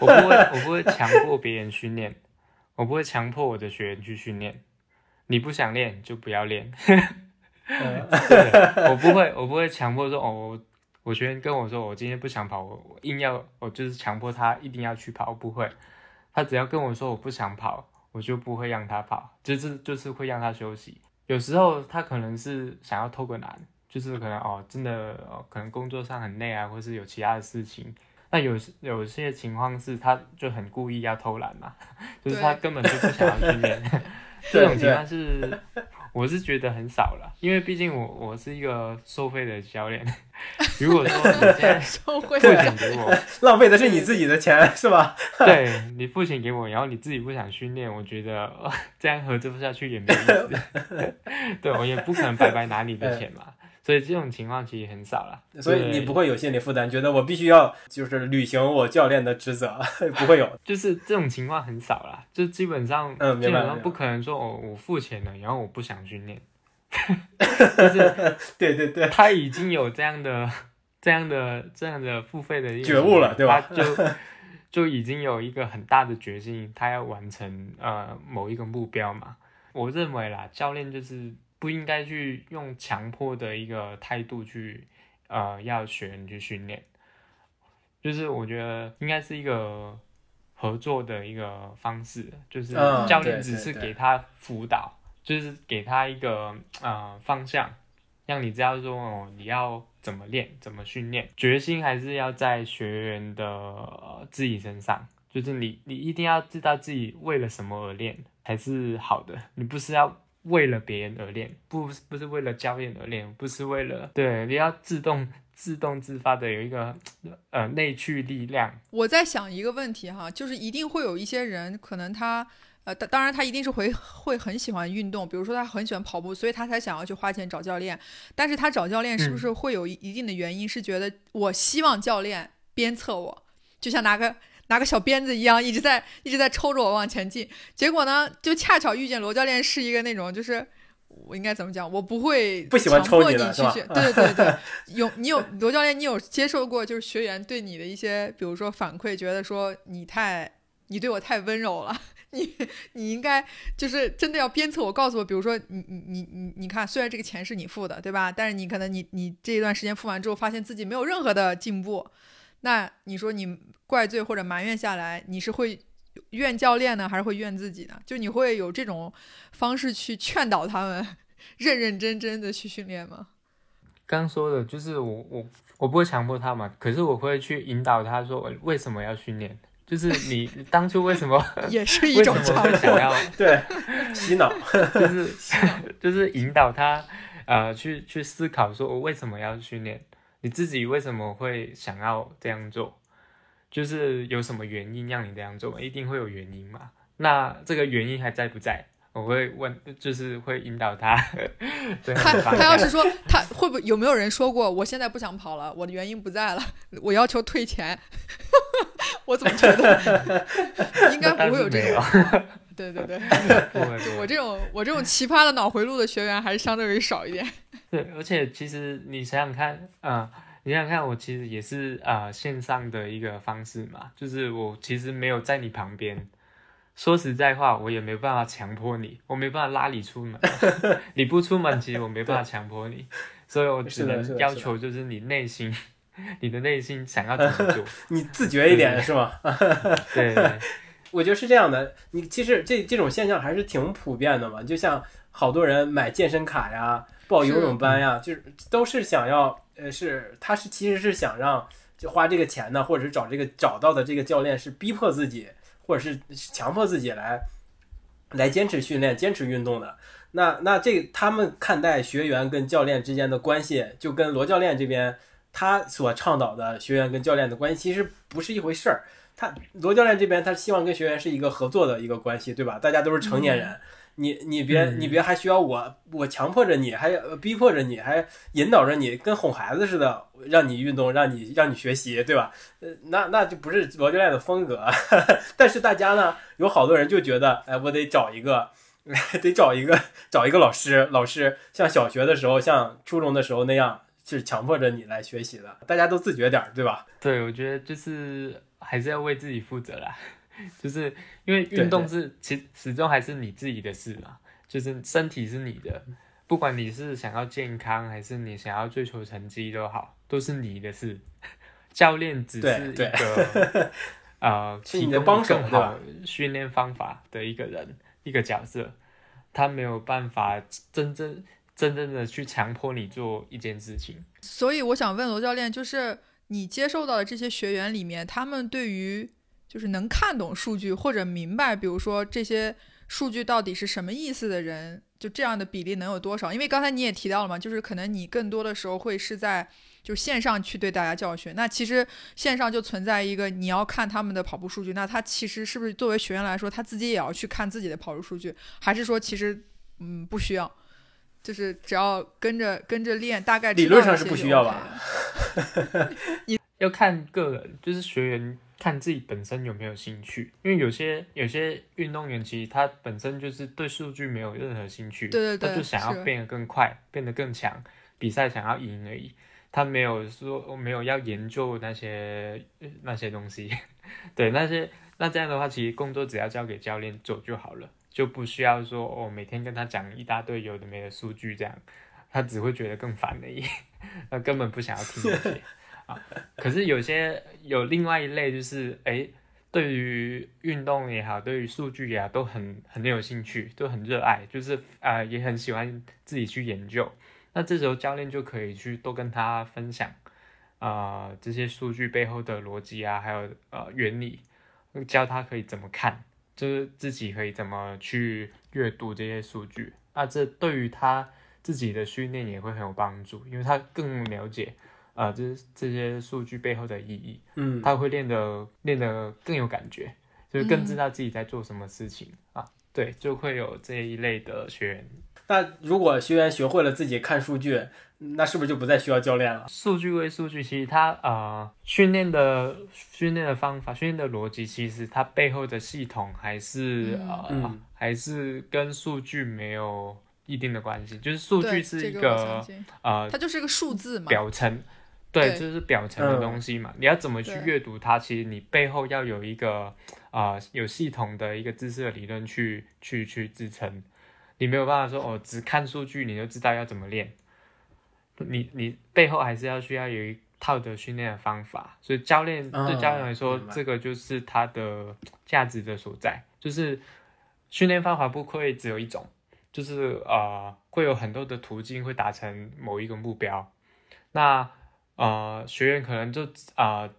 我不会，我不会强迫别人训练，我不会强迫我的学员去训练。你不想练就不要练。我不会，我不会强迫说哦。我学员跟我说，我今天不想跑，我硬要，我就是强迫他一定要去跑，不会。他只要跟我说我不想跑，我就不会让他跑，就是就是会让他休息。有时候他可能是想要偷个懒，就是可能哦，真的可能工作上很累啊，或是有其他的事情。那有有些情况是他就很故意要偷懒嘛，就是他根本就不想要训练。这种情况是。我是觉得很少了，因为毕竟我我是一个收费的教练。如果说你现在 付钱给我，浪费的是你自己的钱，是吧？对你付钱给我，然后你自己不想训练，我觉得这样合作不下去也没意思。对我也不可能白白拿你的钱嘛。所以这种情况其实很少了，所以你不会有心理负担，觉得我必须要就是履行我教练的职责，不会有，就是这种情况很少了，就基本上，嗯，基本上不可能说我，我付钱了，然后我不想训练，就是对对对，他已经有这样的、这样的、这样的付费的觉悟了，对吧？就就已经有一个很大的决心，他要完成呃某一个目标嘛。我认为啦，教练就是。不应该去用强迫的一个态度去，呃，要学员去训练，就是我觉得应该是一个合作的一个方式，就是教练只是给他辅导，就是给他一个呃方向，让你知道说哦，你要怎么练，怎么训练，决心还是要在学员的自己身上，就是你你一定要知道自己为了什么而练才是好的，你不是要。为了别人而练，不不是为了教练而练，不是为了对，你要自动自动自发的有一个呃内驱力量。我在想一个问题哈，就是一定会有一些人，可能他呃，当然他一定是会会很喜欢运动，比如说他很喜欢跑步，所以他才想要去花钱找教练。但是他找教练是不是会有一定的原因？是觉得我希望教练鞭策我，就像拿个。拿个小鞭子一样，一直在一直在抽着我往前进。结果呢，就恰巧遇见罗教练是一个那种，就是我应该怎么讲，我不会不喜欢抽你去学。对对对，有你有罗教练，你有接受过就是学员对你的一些，比如说反馈，觉得说你太你对我太温柔了，你你应该就是真的要鞭策我，告诉我，比如说你你你你你看，虽然这个钱是你付的，对吧？但是你可能你你这一段时间付完之后，发现自己没有任何的进步。那你说你怪罪或者埋怨下来，你是会怨教练呢，还是会怨自己呢？就你会有这种方式去劝导他们认认真真的去训练吗？刚说的就是我我我不会强迫他嘛，可是我会去引导他说为什么要训练，就是你 当初为什么也是 一种强迫，对洗脑，就是就是引导他呃去去思考说我为什么要训练。你自己为什么会想要这样做？就是有什么原因让你这样做？一定会有原因嘛？那这个原因还在不在？我会问，就是会引导他。他他要是说他会不会有没有人说过？我现在不想跑了，我的原因不在了，我要求退钱。我怎么觉得 应该不会有这种？对对对，我这种我这种奇葩的脑回路的学员还是相对于少一点。对，而且其实你想想看，啊、你想想看，我其实也是啊、呃线上的一个方式嘛，就是我其实没有在你旁边。说实在话，我也没办法强迫你，我没办法拉你出门。你不出门，其实我没办法强迫你，所以我只能要求就是你内心，你的内心想要怎么做。你自觉一点是吗？对对我觉得是这样的，你其实这这种现象还是挺普遍的嘛。就像好多人买健身卡呀、报游泳班呀，就是都是想要，呃，是他是其实是想让就花这个钱呢，或者是找这个找到的这个教练是逼迫自己，或者是强迫自己来来坚持训练、坚持运动的。那那这他们看待学员跟教练之间的关系，就跟罗教练这边他所倡导的学员跟教练的关系其实不是一回事儿。他罗教练这边，他希望跟学员是一个合作的一个关系，对吧？大家都是成年人，你你别嗯你别还需要我我强迫着你，还呃逼迫着你，还引导着你，跟哄孩子似的，让你运动，让你让你学习，对吧？呃，那那就不是罗教练的风格。但是大家呢，有好多人就觉得，哎，我得找一个。得找一个找一个老师，老师像小学的时候，像初中的时候那样，是强迫着你来学习的。大家都自觉点儿，对吧？对，我觉得就是还是要为自己负责啦，就是因为运动是其始终还是你自己的事嘛，就是身体是你的，不管你是想要健康还是你想要追求成绩都好，都是你的事。教练只是一对个 呃是提供你的帮手更好训练方法的一个人一个角色，他没有办法真正真正的去强迫你做一件事情。所以我想问罗教练，就是你接受到的这些学员里面，他们对于就是能看懂数据或者明白，比如说这些数据到底是什么意思的人，就这样的比例能有多少？因为刚才你也提到了嘛，就是可能你更多的时候会是在就线上去对大家教学，那其实线上就存在一个你要看他们的跑步数据，那他其实是不是作为学员来说，他自己也要去看自己的跑步数据，还是说其实嗯不需要？就是只要跟着跟着练，大概理论上是不需要吧。你 要看个人，就是学员看自己本身有没有兴趣，因为有些有些运动员其实他本身就是对数据没有任何兴趣，对对对他就想要变得更快，变得更强，比赛想要赢而已，他没有说没有要研究那些呃那些东西，对那些那这样的话，其实工作只要交给教练做就好了，就不需要说哦每天跟他讲一大堆有的没的数据这样，他只会觉得更烦而已，他根本不想要听这些啊。可是有些有另外一类，就是哎，对于运动也好，对于数据也好，都很很有兴趣，都很热爱，就是啊、呃也很喜欢自己去研究。那这时候教练就可以去多跟他分享，啊这些数据背后的逻辑啊，还有呃原理，教他可以怎么看，就是自己可以怎么去阅读这些数据。那这对于他自己的训练也会很有帮助，因为他更了解。啊、这这些数据背后的意义，嗯，他会练得练得更有感觉，就是更知道自己在做什么事情、啊。对，就会有这一类的学员。那如果学员学会了自己看数据，那是不是就不再需要教练了？数据归数据，其实它呃训练的训练的方法、训练的逻辑，其实它背后的系统还是、嗯呃、嗯还是跟数据没有一定的关系，就是数据是一个呃它就是个数字嘛。表层，对，对这是表层的东西嘛。你要怎么去阅读它？其实你背后要有一个啊、呃有系统的一个知识的理论去去去支撑。你没有办法说哦，只看数据你就知道要怎么练。你你背后还是要需要有一套的训练的方法。所以教练、哦对教练来说这个就是它的价值的所在，就是训练方法不会只有一种。就是呃，会有很多的途径会达成某一个目标。那呃，学员可能就啊、呃、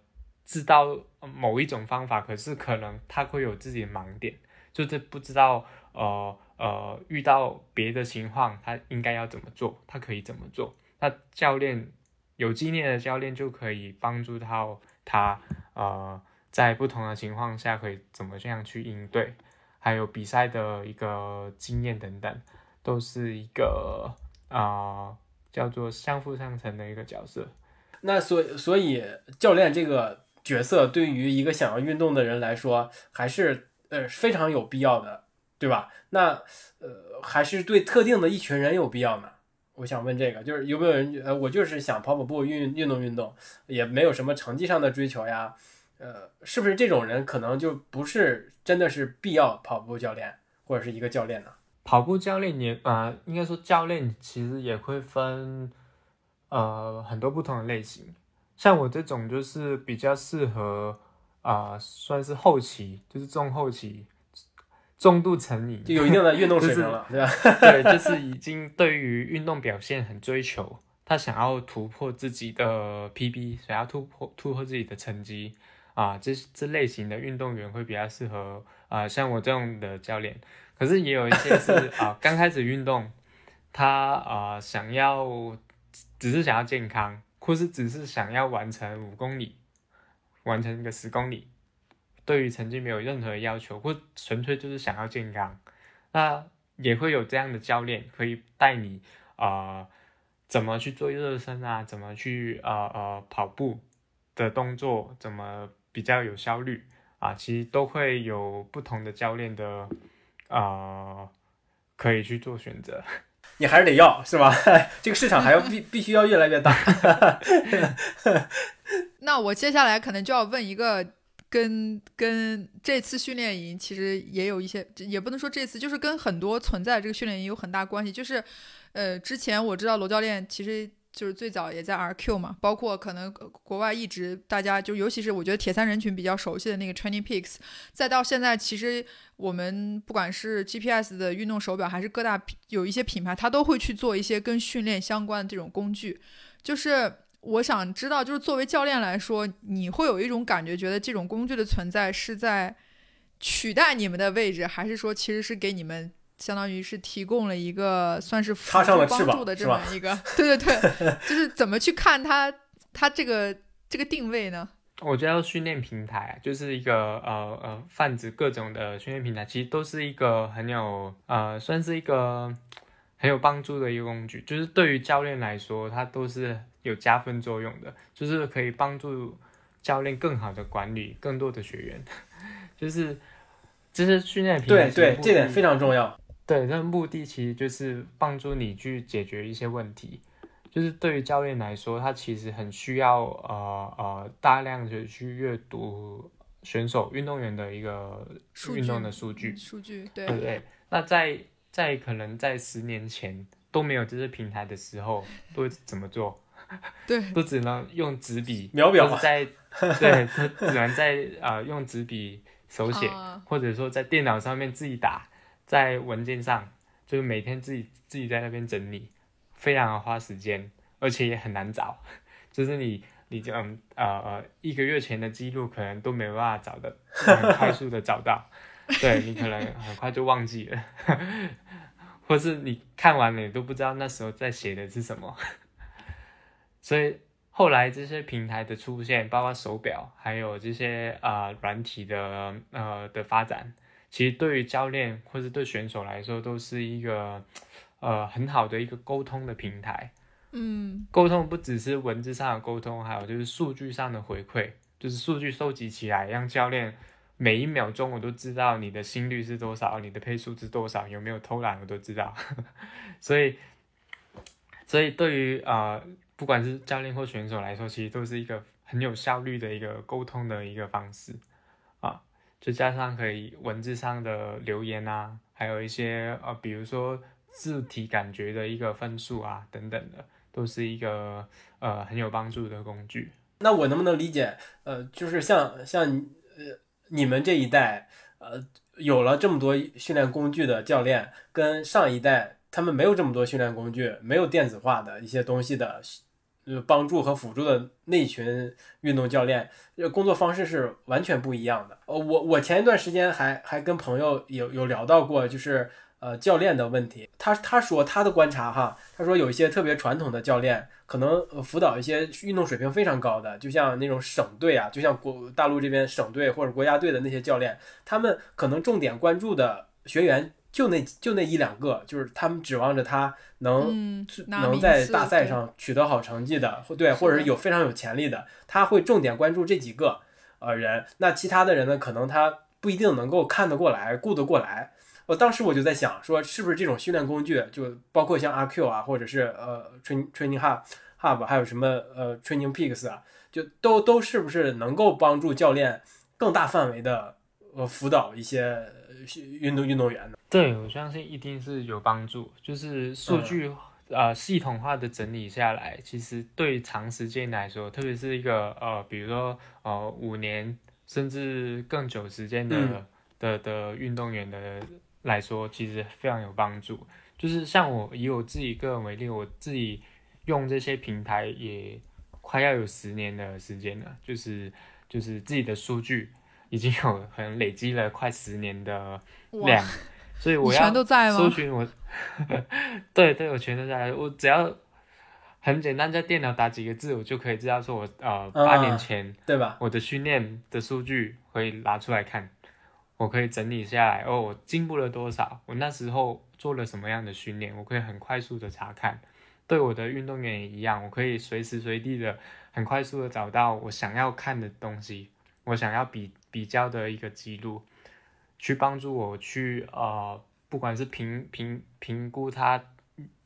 知道某一种方法，可是可能他会有自己的盲点，就是不知道呃呃遇到别的情况，他应该要怎么做，他可以怎么做。那教练有经验的教练就可以帮助到他呃在不同的情况下可以怎么这样去应对。还有比赛的一个经验等等，都是一个啊、呃叫做相辅相成的一个角色。那所所以教练这个角色对于一个想要运动的人来说，还是呃非常有必要的，对吧？那呃，还是对特定的一群人有必要呢？我想问这个，就是有没有人呃，我就是想跑跑步、运运动运动，也没有什么成绩上的追求呀，呃，是不是这种人可能就不是真的是必要跑步教练或者是一个教练呢？跑步教练也啊，应该说教练其实也会分呃很多不同的类型，像我这种就是比较适合啊，算是后期，就是中后期。重度成瘾，就有一定的运动水平了，对吧？对，就是已经对于运动表现很追求，他想要突破自己的 PB，想要突破突破自己的成绩啊，这这类型的运动员会比较适合啊，像我这样的教练。可是也有一些是 啊，刚开始运动，他啊想要只是想要健康，或是只是想要完成五公里，完成一个十公里。对于成绩没有任何要求，或纯粹就是想要健康，那也会有这样的教练可以带你啊，怎么去做热身啊，怎么去呃呃跑步的动作，怎么比较有效率啊，其实都会有不同的教练的啊，可以去做选择。你还是得要是吧？这个市场还要 必必须要越来越大。那我接下来可能就要问一个。跟跟这次训练营其实也有一些，也不能说这次，就是跟很多存在这个训练营有很大关系。就是，呃，之前我知道罗教练其实就是最早也在 RQ 嘛，包括可能国外一直大家就尤其是我觉得铁三人群比较熟悉的那个 Training Peaks，再到现在，其实我们不管是 GPS 的运动手表，还是各大有一些品牌，它都会去做一些跟训练相关的这种工具，就是。我想知道，就是作为教练来说，你会有一种感觉，觉得这种工具的存在是在取代你们的位置，还是说其实是给你们相当于是提供了一个算是辅助帮助的这么一个？对对对，就是怎么去看它它这个这个定位呢？我觉得训练平台就是一个呃呃泛指各种的训练平台，其实都是一个很有呃算是一个很有帮助的一个工具，就是对于教练来说，它都是。有加分作用的，就是可以帮助教练更好的管理更多的学员，就是就是训练平台。对对，这点非常重要。对，那目的其实就是帮助你去解决一些问题。就是对于教练来说，他其实很需要呃呃大量的去阅读选手运动员的一个运动的数据。数据对对。那在在可能在十年前都没有这些平台的时候，都会怎么做？对，都只能用纸笔秒表，在 对，只能在啊用纸笔手写，或者说在电脑上面自己打，在文件上，就是每天自己自己在那边整理，非常的花时间，而且也很难找，就是你你就嗯呃呃一个月前的记录可能都没办法找的，很快速的找到，对你可能很快就忘记了，或是你看完了你都不知道那时候在写的是什么。所以后来这些平台的出现，包括手表，还有这些呃软体的呃的发展，其实对于教练或是对选手来说，都是一个呃很好的一个沟通的平台。嗯，沟通不只是文字上的沟通，还有就是数据上的回馈，就是数据收集起来，让教练每一秒钟我都知道你的心率是多少，你的配速是多少，有没有偷懒我都知道。所以，所以对于啊。不管是教练或选手来说，其实都是一个很有效率的一个沟通的一个方式啊，就加上可以文字上的留言啊，还有一些呃，比如说字体感觉的一个分数啊等等的，都是一个呃很有帮助的工具。那我能不能理解，呃，就是像像你们这一代，呃，有了这么多训练工具的教练，跟上一代他们没有这么多训练工具，没有电子化的一些东西的。呃，帮助和辅助的那群运动教练，呃，工作方式是完全不一样的。呃，我我前一段时间还还跟朋友有有聊到过，就是呃教练的问题。他他说他的观察哈，他说有一些特别传统的教练，可能辅导一些运动水平非常高的，就像那种省队啊，就像国大陆这边省队或者国家队的那些教练，他们可能重点关注的学员。就那就那一两个，就是他们指望着他能能在大赛上取得好成绩的，或对，或者是有非常有潜力的，他会重点关注这几个呃人。那其他的人呢，可能他不一定能够看得过来、顾得过来。我当时我就在想，说是不是这种训练工具，就包括像阿 Q 啊，或者是呃 Train Training Hub Hub，还有什么呃 Training Peaks 啊，就都都是不是能够帮助教练更大范围的呃辅导一些运动运动员呢？对，我相信一定是有帮助，就是数据。呃，系统化的整理下来，其实对长时间来说，特别是一个呃，比如说呃五年甚至更久时间的的的运动员的来说，其实非常有帮助。就是像我以我自己个人为例，我自己用这些平台也快要有十年的时间了，就是就是自己的数据已经有可能累积了快十年的量。所以我要搜寻我，对对，我全都在。我只要很简单，在电脑打几个字，我就可以知道说，我呃八年前对吧？我的训练的数据可以拿出来看，我可以整理下来。哦，我进步了多少？我那时候做了什么样的训练？我可以很快速的查看。对我的运动员也一样，我可以随时随地的很快速的找到我想要看的东西，我想要比比较的一个记录。去帮助我去呃，不管是评评评估他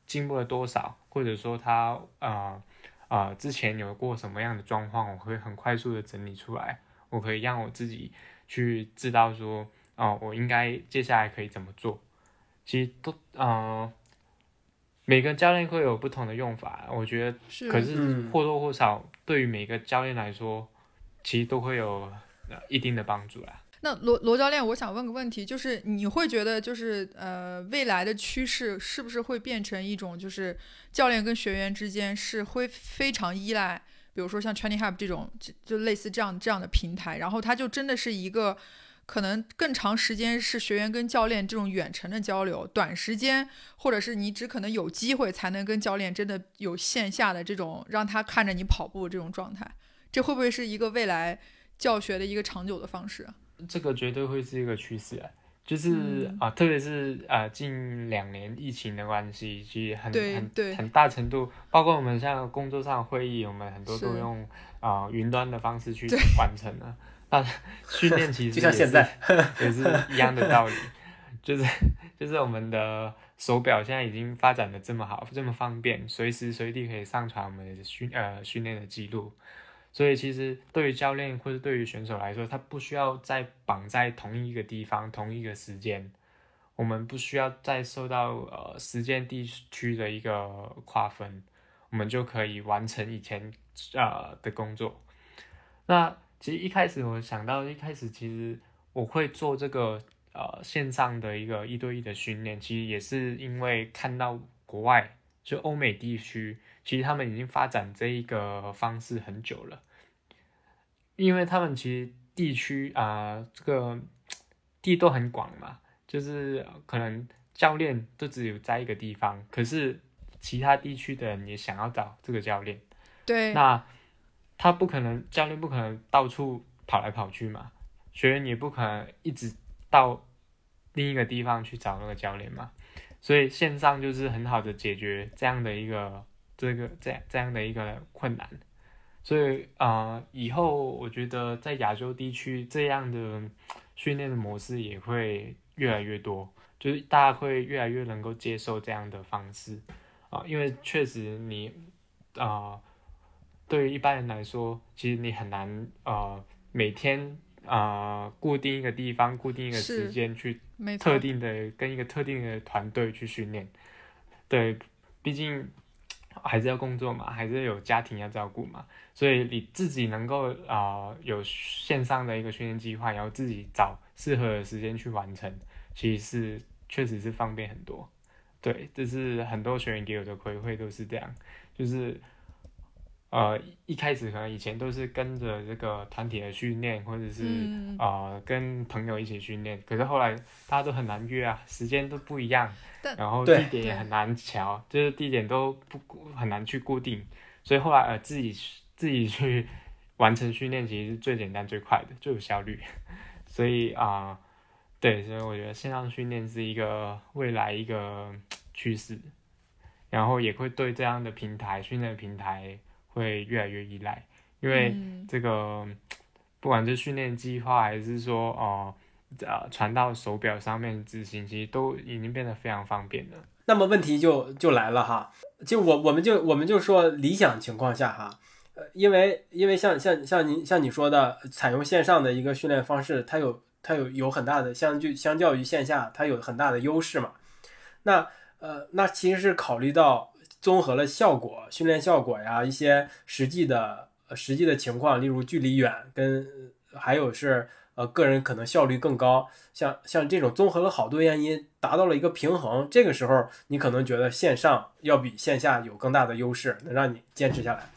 进步了多少，或者说他呃呃之前有过什么样的状况，我会很快速的整理出来，我可以让我自己去知道说哦，我应该接下来可以怎么做。其实都嗯，每个教练会有不同的用法，我觉得，可是或多或少对于每个教练来说，其实都会有一定的帮助啦。那罗罗教练，我想问个问题，就是你会觉得，就是呃，未来的趋势是不是会变成一种，就是教练跟学员之间是会非常依赖，比如说像 Training Hub 这种，就就类似这样这样的平台，然后它就真的是一个可能更长时间是学员跟教练这种远程的交流，短时间或者是你只可能有机会才能跟教练真的有线下的这种让他看着你跑步这种状态，这会不会是一个未来教学的一个长久的方式？这个绝对会是一个趋势，就是啊，特别是啊，近两年疫情的关系，其实很很很大程度，包括我们像工作上会议，我们很多都用啊云端的方式去完成了。那 训练其实就像现在。也是一样的道理，就是就是我们的手表现在已经发展的这么好，这么方便，随时随地可以上传我们的训呃训练的记录。所以其实对于教练或者对于选手来说，他不需要再绑在同一个地方、同一个时间，我们不需要再受到呃时间地区的一个划分，我们就可以完成以前呃的工作。那其实一开始我想到，一开始其实我会做这个呃线上的一个一对一的训练，其实也是因为看到国外就欧美地区。其实他们已经发展这一个方式很久了，因为他们其实地区啊，这个地都很广嘛，就是可能教练都只有在一个地方，可是其他地区的人也想要找这个教练，对，那他不可能，教练不可能到处跑来跑去嘛，学员也不可能一直到另一个地方去找那个教练嘛，所以线上就是很好的解决这样的一个。这个这样这样的一个困难，所以啊，以后我觉得在亚洲地区这样的训练的模式也会越来越多，就是大家会越来越能够接受这样的方式啊，因为确实你啊，对于一般人来说，其实你很难啊每天啊固定一个地方、固定一个时间去特定的跟一个特定的团队去训练，对，毕竟。还是要工作嘛，还是有家庭要照顾嘛，所以你自己能够啊有线上的一个训练计划，然后自己找适合的时间去完成，其实是确实是方便很多。对，这是很多学员给我的回馈都是这样，就是呃一开始可能以前都是跟着这个团体的训练，或者是啊跟朋友一起训练，可是后来大家都很难约啊，时间都不一样。然后地点也很难调，就是地点都不很难去固定，所以后来呃自己自己去 完成训练，其实是最简单最快的，最有效率。所以啊，对，所以我觉得线上训练是一个未来一个 趋势，然后也会对这样的平台训练平台会越来越依赖，因为这个不管是训练计划还是说哦呃传到手表上面执行，其实都已经变得非常方便了。那么问题就就来了哈，就我我们就我们就说理想情况下哈，呃，因为因为像像像您像你说的，采用线上的一个训练方式，它有它有有很大的相距，相较于线下，它有很大的优势嘛。那呃那其实是考虑到综合了效果、训练效果呀，一些实际的实际的情况，例如距离远跟还有是。呃，个人可能效率更高，像像这种综合了好多原因，达到了一个平衡。这个时候，你可能觉得线上要比线下有更大的优势，能让你坚持下来。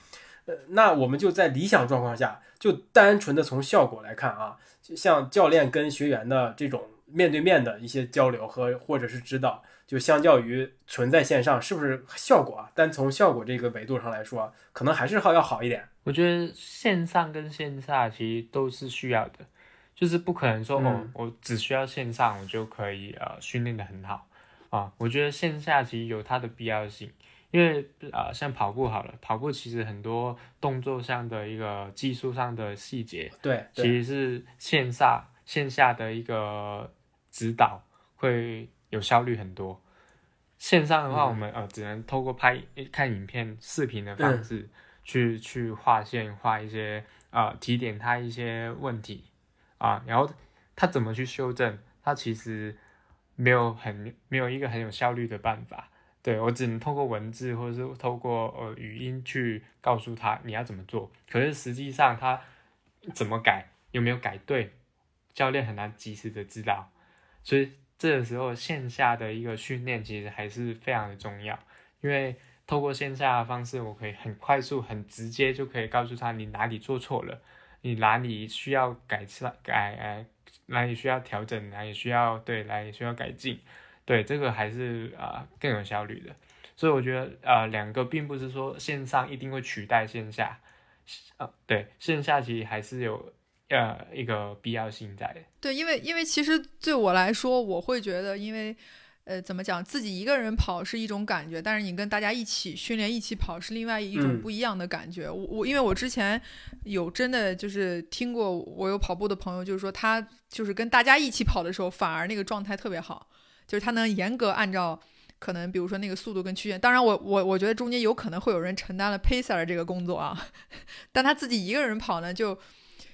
呃，那我们就在理想状况下，就单纯的从效果来看啊，就像教练跟学员的这种面对面的一些交流和或者是指导，就相较于存在线上，是不是效果啊？单从效果这个维度上来说，可能还是好要好一点。我觉得线上跟线下其实都是需要的。就是不可能说哦，我只需要线上我就可以呃训练的很好啊。我觉得线下其实有它的必要性，因为啊像跑步好了，跑步其实很多动作上的一个技术上的细节，对，其实是线下线下的一个指导会有效率很多。线上的话，我们呃只能透过拍看影片、视频的方式去去划线、画一些啊提点他一些问题。啊，然后他怎么去修正？他其实没有很没有一个很有效率的办法。对我只能透过文字或者是透过呃语音去告诉他你要怎么做。可是实际上他怎么改，有没有改对，教练很难及时的知道。所以这个时候线下的一个训练其实还是非常的重要，因为透过线下的方式，我可以很快速、很直接就可以告诉他你哪里做错了。你哪里需要改善改哎，哪里需要调整，哪里需要对，哪里需要改进，对这个还是啊更有效率的。所以我觉得呃两个并不是说线上一定会取代线下，啊对线下其实还是有呃一个必要性在。对，因为因为其实对我来说，我会觉得因为。呃，怎么讲？自己一个人跑是一种感觉，但是你跟大家一起训练、一起跑是另外一种不一样的感觉。我我因为我之前有真的就是听过，我有跑步的朋友，就是说他就是跟大家一起跑的时候，反而那个状态特别好，就是他能严格按照可能比如说那个速度跟曲线。当然，我我我觉得中间有可能会有人承担了 pacer 这个工作啊，但他自己一个人跑呢就。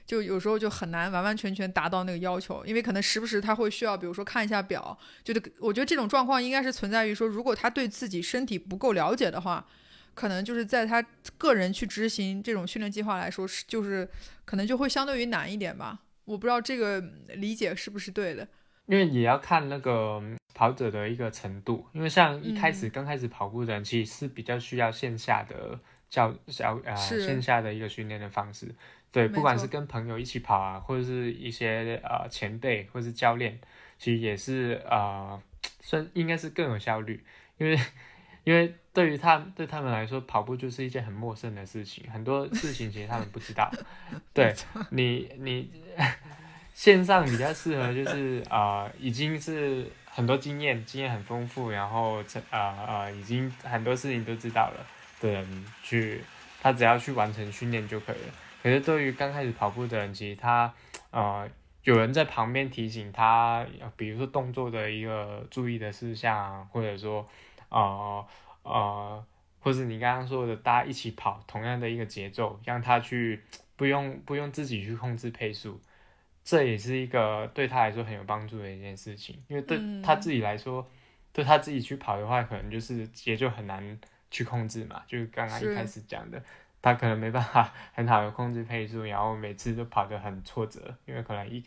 就有时候就很难完完全全达到那个要求，因为可能时不时他会需要，比如说看一下表，就得我觉得这种状况应该是存在于说，如果他对自己身体不够了解的话，可能就是在他个人去执行这种训练计划来说，是就是可能就会相对于难一点吧。我不知道这个理解是不是对的，因为也要看那个跑者的一个程度，因为像一开始刚开始跑步的人，其实是比较需要线下的教小呃线下的一个训练的方式。对，不管是跟朋友一起跑啊，或者是一些呃前辈或者是教练，其实也是呃，算应该是更有效率，因为因为对于他对他们来说，跑步就是一件很陌生的事情，很多事情其实他们不知道。对你你 线上比较适合就是啊，已经是很多经验，经验很丰富，然后啊啊已经很多事情都知道了的人去，他只要去完成训练就可以了。可是对于刚开始跑步的人，其实他，呃，有人在旁边提醒他，比如说动作的一个注意的事项，或者说，呃呃，或者你刚刚说的大家一起跑同样的一个节奏，让他去不用不用自己去控制配速，这也是一个对他来说很有帮助的一件事情，因为对他自己来说，对他自己去跑的话，可能就是也就很难去控制嘛，就是刚刚一开始讲的。他可能没办法 很好的控制配速，然后每次都跑得很挫折，因为可能一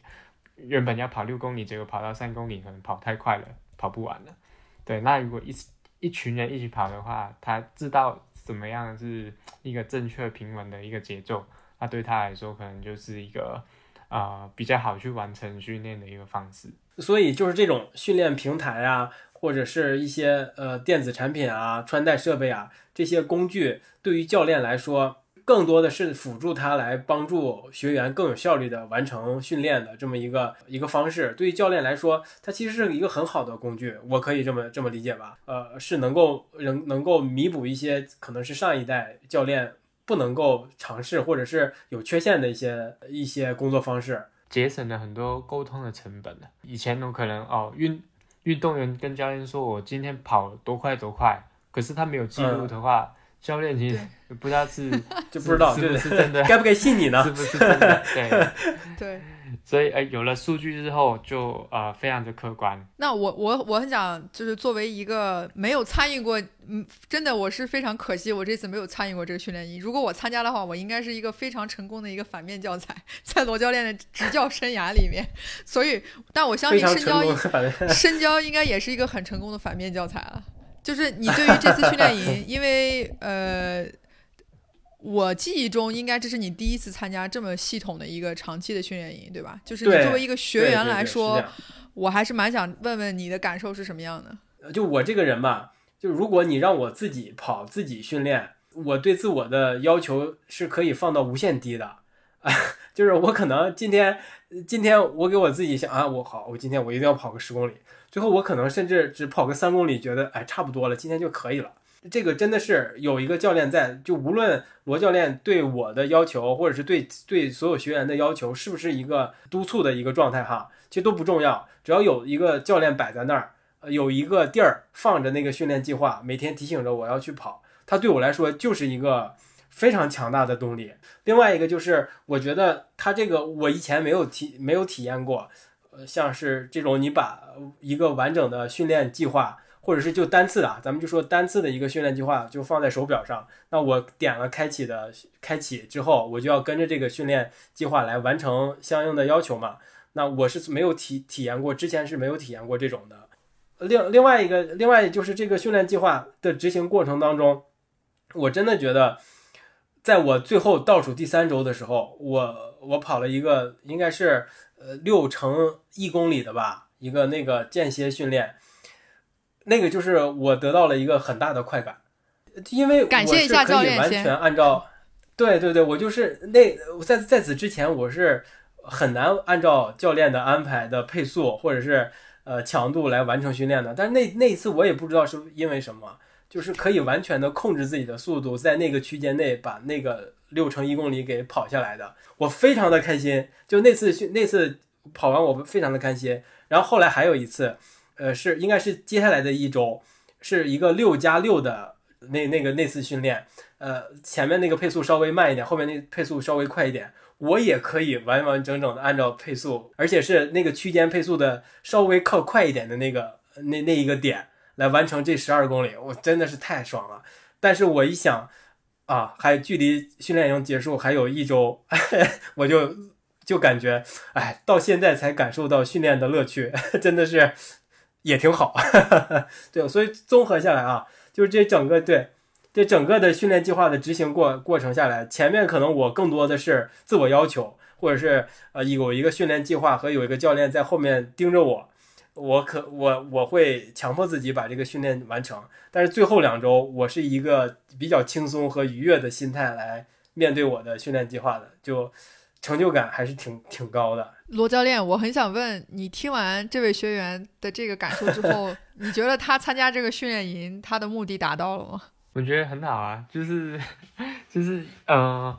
原本要跑六公里，结果跑到三公里，可能跑太快了，跑不完了。对，那如果一一群人一起跑的话，他知道怎么样是一个正确平稳的一个节奏，那对他来说可能就是一个啊比较好去完成训练的一个方式。所以就是这种训练平台啊。或者是一些呃电子产品啊、穿戴设备啊这些工具，对于教练来说，更多的是辅助他来帮助学员更有效率的完成训练的这么一个一个方式。对于教练来说，它其实是一个很好的工具，我可以这么这么理解吧？呃，是能够能能够弥补一些可能是上一代教练不能够尝试或者是有缺陷的一些一些工作方式。节省了很多沟通的成本了。以前我可能哦运运动员跟教练说我今天跑多快多快，可是他没有记录的话，教练其实不知道是 就不知道是不是真的，该不该信你呢？是不是真的？对 对。所以，哎，有了数据之后，就呃非常的客观。那我我我很想，就是作为一个没有参与过，嗯，真的我是非常可惜，我这次没有参与过这个训练营。如果我参加的话，我应该是一个非常成功的一个反面教材，在罗教练的执教生涯里面。所以，但我相信深交深交应该也是一个很成功的反面教材了。就是你对于这次训练营，因为呃。我记忆中，应该这是你第一次参加这么系统的一个长期的训练营，对吧？就是你作为一个学员来说，我还是蛮想问问你的感受是什么样的。就我这个人吧，就如果你让我自己跑、自己训练，我对自我的要求是可以放到无限低的。就是我可能今天，今天我给我自己想啊，我好，我今天我一定要跑个十公里，最后我可能甚至只跑个三公里，觉得哎差不多了，今天就可以了。这个真的是有一个教练在，就无论罗教练对我的要求，或者是对对所有学员的要求，是不是一个督促的一个状态哈，其实都不重要，只要有一个教练摆在那儿，有一个地儿放着那个训练计划，每天提醒着我要去跑，他对我来说就是一个非常强大的动力。另外一个就是，我觉得他这个我以前没有体没有体验过，呃，像是这种你把一个完整的训练计划。或者是就单次的，咱们就说单次的一个训练计划就放在手表上。那我点了开启的开启之后，我就要跟着这个训练计划来完成相应的要求嘛。那我是没有体体验过，之前是没有体验过这种的。另另外一个，另外就是这个训练计划的执行过程当中，我真的觉得，在我最后倒数第三周的时候，我我跑了一个应该是呃六乘一公里的吧，一个那个间歇训练。那个就是我得到了一个很大的快感，因为我是可以完全按照，对对对，我就是那在在此之前我是很难按照教练的安排的配速或者是呃强度来完成训练的。但是那那一次我也不知道是因为什么，就是可以完全的控制自己的速度，在那个区间内把那个六乘一公里给跑下来的，我非常的开心。就那次训那次跑完我非常的开心。然后后来还有一次。呃，是应该是接下来的一周，是一个六加六的那那个那次训练，呃，前面那个配速稍微慢一点，后面那配速稍微快一点，我也可以完完整整的按照配速，而且是那个区间配速的稍微靠快一点的那个那那一个点来完成这十二公里，我真的是太爽了。但是我一想，啊，还距离训练营结束还有一周，我就就感觉，哎，到现在才感受到训练的乐趣，真的是。也挺好，对，所以综合下来啊，就是这整个对这整个的训练计划的执行过过程下来，前面可能我更多的是自我要求，或者是呃有一个训练计划和有一个教练在后面盯着我，我可我我会强迫自己把这个训练完成，但是最后两周我是一个比较轻松和愉悦的心态来面对我的训练计划的，就成就感还是挺挺高的。罗教练，我很想问你，听完这位学员的这个感受之后，你觉得他参加这个训练营，他的目的达到了吗？我觉得很好啊，就是，就是，呃，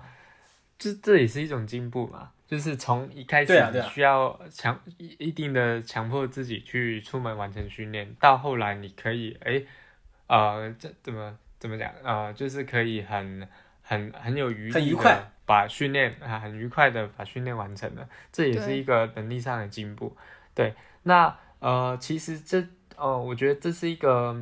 这这也是一种进步嘛，就是从一开始需要强一一定的强迫自己去出门完成训练，到后来你可以，哎，呃，这怎么怎么讲啊？就是可以很很很有余很愉快。把训练啊很愉快的把训练完成了，这也是一个能力上的进步。对，那呃其实这呃我觉得这是一个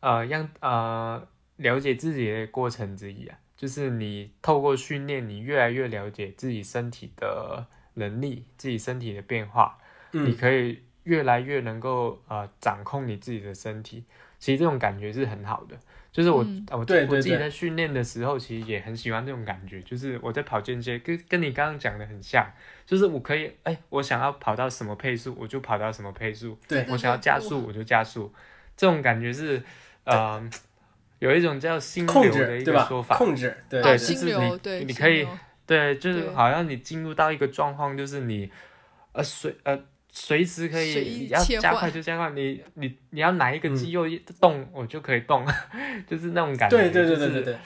呃让呃了解自己的过程之一啊，就是你透过训练，你越来越了解自己身体的能力，自己身体的变化，你可以越来越能够呃掌控你自己的身体。其实这种感觉是很好的。就是我，我我自己在训练的时候，其实也很喜欢这种感觉。就是我在跑间歇，跟跟你刚刚讲的很像。就是我可以，哎，我想要跑到什么配速，我就跑到什么配速。对，我想要加速，我就加速。这种感觉是，呃，有一种叫心流的一个说法。控制，对，就是你，你可以，对，就是好像你进入到一个状况，就是你，呃，随，呃。随时可以，你要加快就加快，你你你要哪一个肌肉动，我就可以动，就是那种感觉。对对对对对对，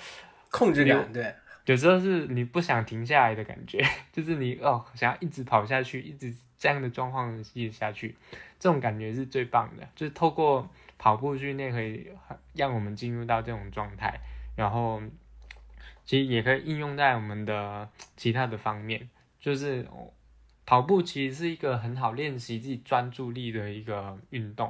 控制感，对有时候是你不想停下来的感觉，就是你哦想要一直跑下去，一直这样的状况一直下去，这种感觉是最棒的。就是透过跑步训练可以让我们进入到这种状态，然后其实也可以应用在我们的其他的方面。就是跑步其实是一个很好练习自己专注力的一个运动，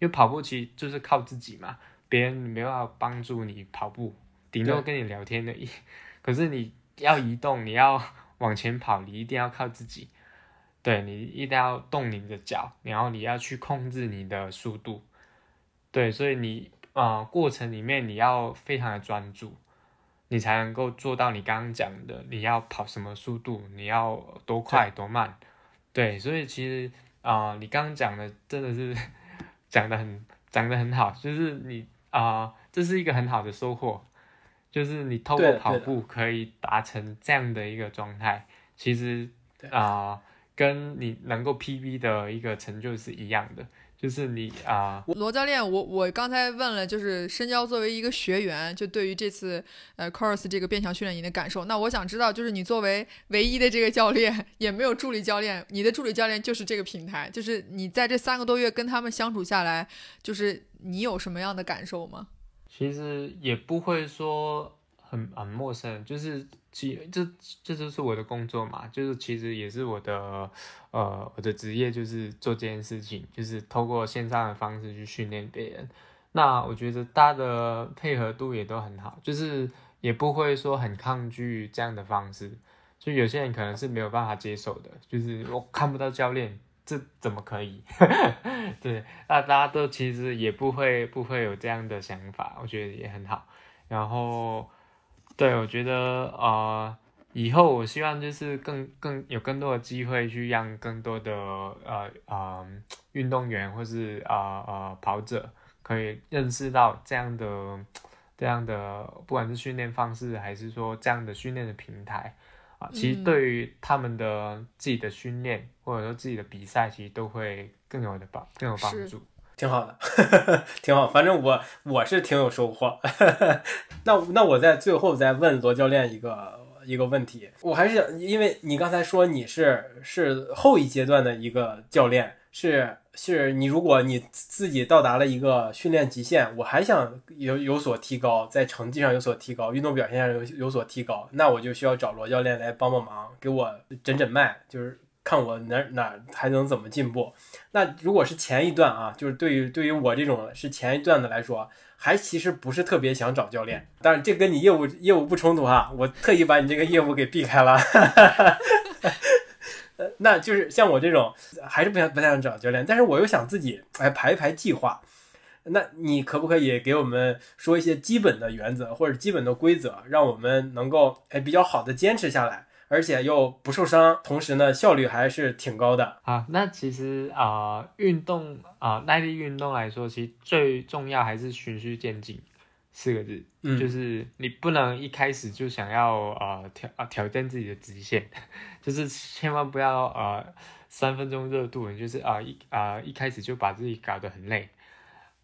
因为跑步其实就是靠自己嘛，别人没有要帮助你跑步，顶多跟你聊天的。可是你要移动，你要往前跑，你一定要靠自己。对你一定要动你的脚，然后你要去控制你的速度。对，所以你啊，过程里面你要非常的专注，你才能够做到你刚刚讲的，你要跑什么速度，你要多快多慢。对，所以其实啊，你刚刚讲的真的是 讲的很讲的很好，就是你啊，这是一个很好的收获。就是你透过跑步可以达成这样的一个状态，其实啊，跟你能够 PB 的一个成就是一样的。就是你啊，罗教练，我我刚才问了，就是深交作为一个学员，就对于这次呃 course 这个变强训练营的感受。那我想知道，就是你作为唯一的这个教练，也没有助理教练，你的助理教练就是这个平台，就是你在这三个多月跟他们相处下来，就是你有什么样的感受吗？其实也不会说很很陌生，就是其这这就是我的工作嘛，就是其实也是我的呃我的职业，就是做这件事情，就是透过线上的方式去训练别人。那我觉得大家的配合度也都很好，就是也不会说很抗拒这样的方式。就有些人可能是没有办法接受的，就是我看不到教练。这怎么可以？对，那大家都其实也不会不会有这样的想法，我觉得也很好。然后，对我觉得呃，以后我希望就是更更有更多的机会去让更多的呃呃运动员或是啊呃跑者可以认识到这样的这样的不管是训练方式还是说这样的训练的平台。啊，其实对于他们的自己的训练或者说自己的比赛，其实都会更有的帮更有帮助，挺好的，挺好。反正我我是挺有收获。那那我在最后再问罗教练一个一个问题，我还是想，因为你刚才说你是是后一阶段的一个教练，是。是你，如果你自己到达了一个训练极限，我还想有有所提高，在成绩上有所提高，运动表现上有有所提高，那我就需要找罗教练来帮帮忙，给我诊诊脉，就是看我哪哪还能怎么进步。那如果是前一段啊，就是对于对于我这种是前一段的来说，还其实不是特别想找教练，但是这跟你业务业务不冲突哈，我特意把你这个业务给避开了。呃，那就是像我这种，还是不想不太想找教练，但是我又想自己哎排一排计划。那你可不可以给我们说一些基本的原则或者基本的规则，让我们能够哎比较好的坚持下来，而且又不受伤，同时呢效率还是挺高的啊？那其实啊，运动啊耐力运动来说，其实最重要还是循序渐进。四个字，嗯就是你不能一开始就想要呃挑啊挑战自己的极限，就是千万不要呃三分钟热度，就是啊一啊一开始就把自己搞得很累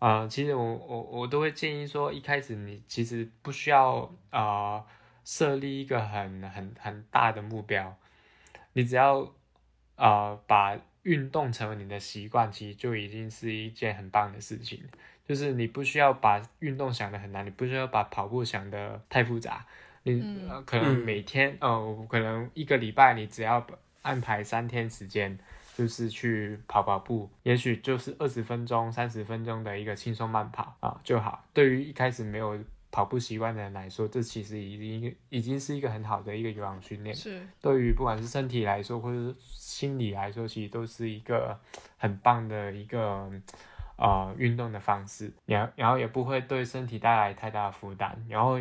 啊。其实我我我都会建议说，一开始你其实不需要啊设立一个很很很大的目标，你只要呃把运动成为你的习惯，其实就已经是一件很棒的事情。就是你不需要把运动想的很难，你不需要把跑步想的太复杂，你可能每天哦，可能一个礼拜你只要安排三天时间，就是去跑跑步，也许就是二十分钟、三十分钟的一个轻松慢跑啊就好。对于一开始没有跑步习惯的人来说，这其实已经已经是一个很好的一个有氧训练。是对于不管是身体来说，或者心理来说，其实都是一个很棒的一个。呃，运动的方式，然然后也不会对身体带来太大的负担。然后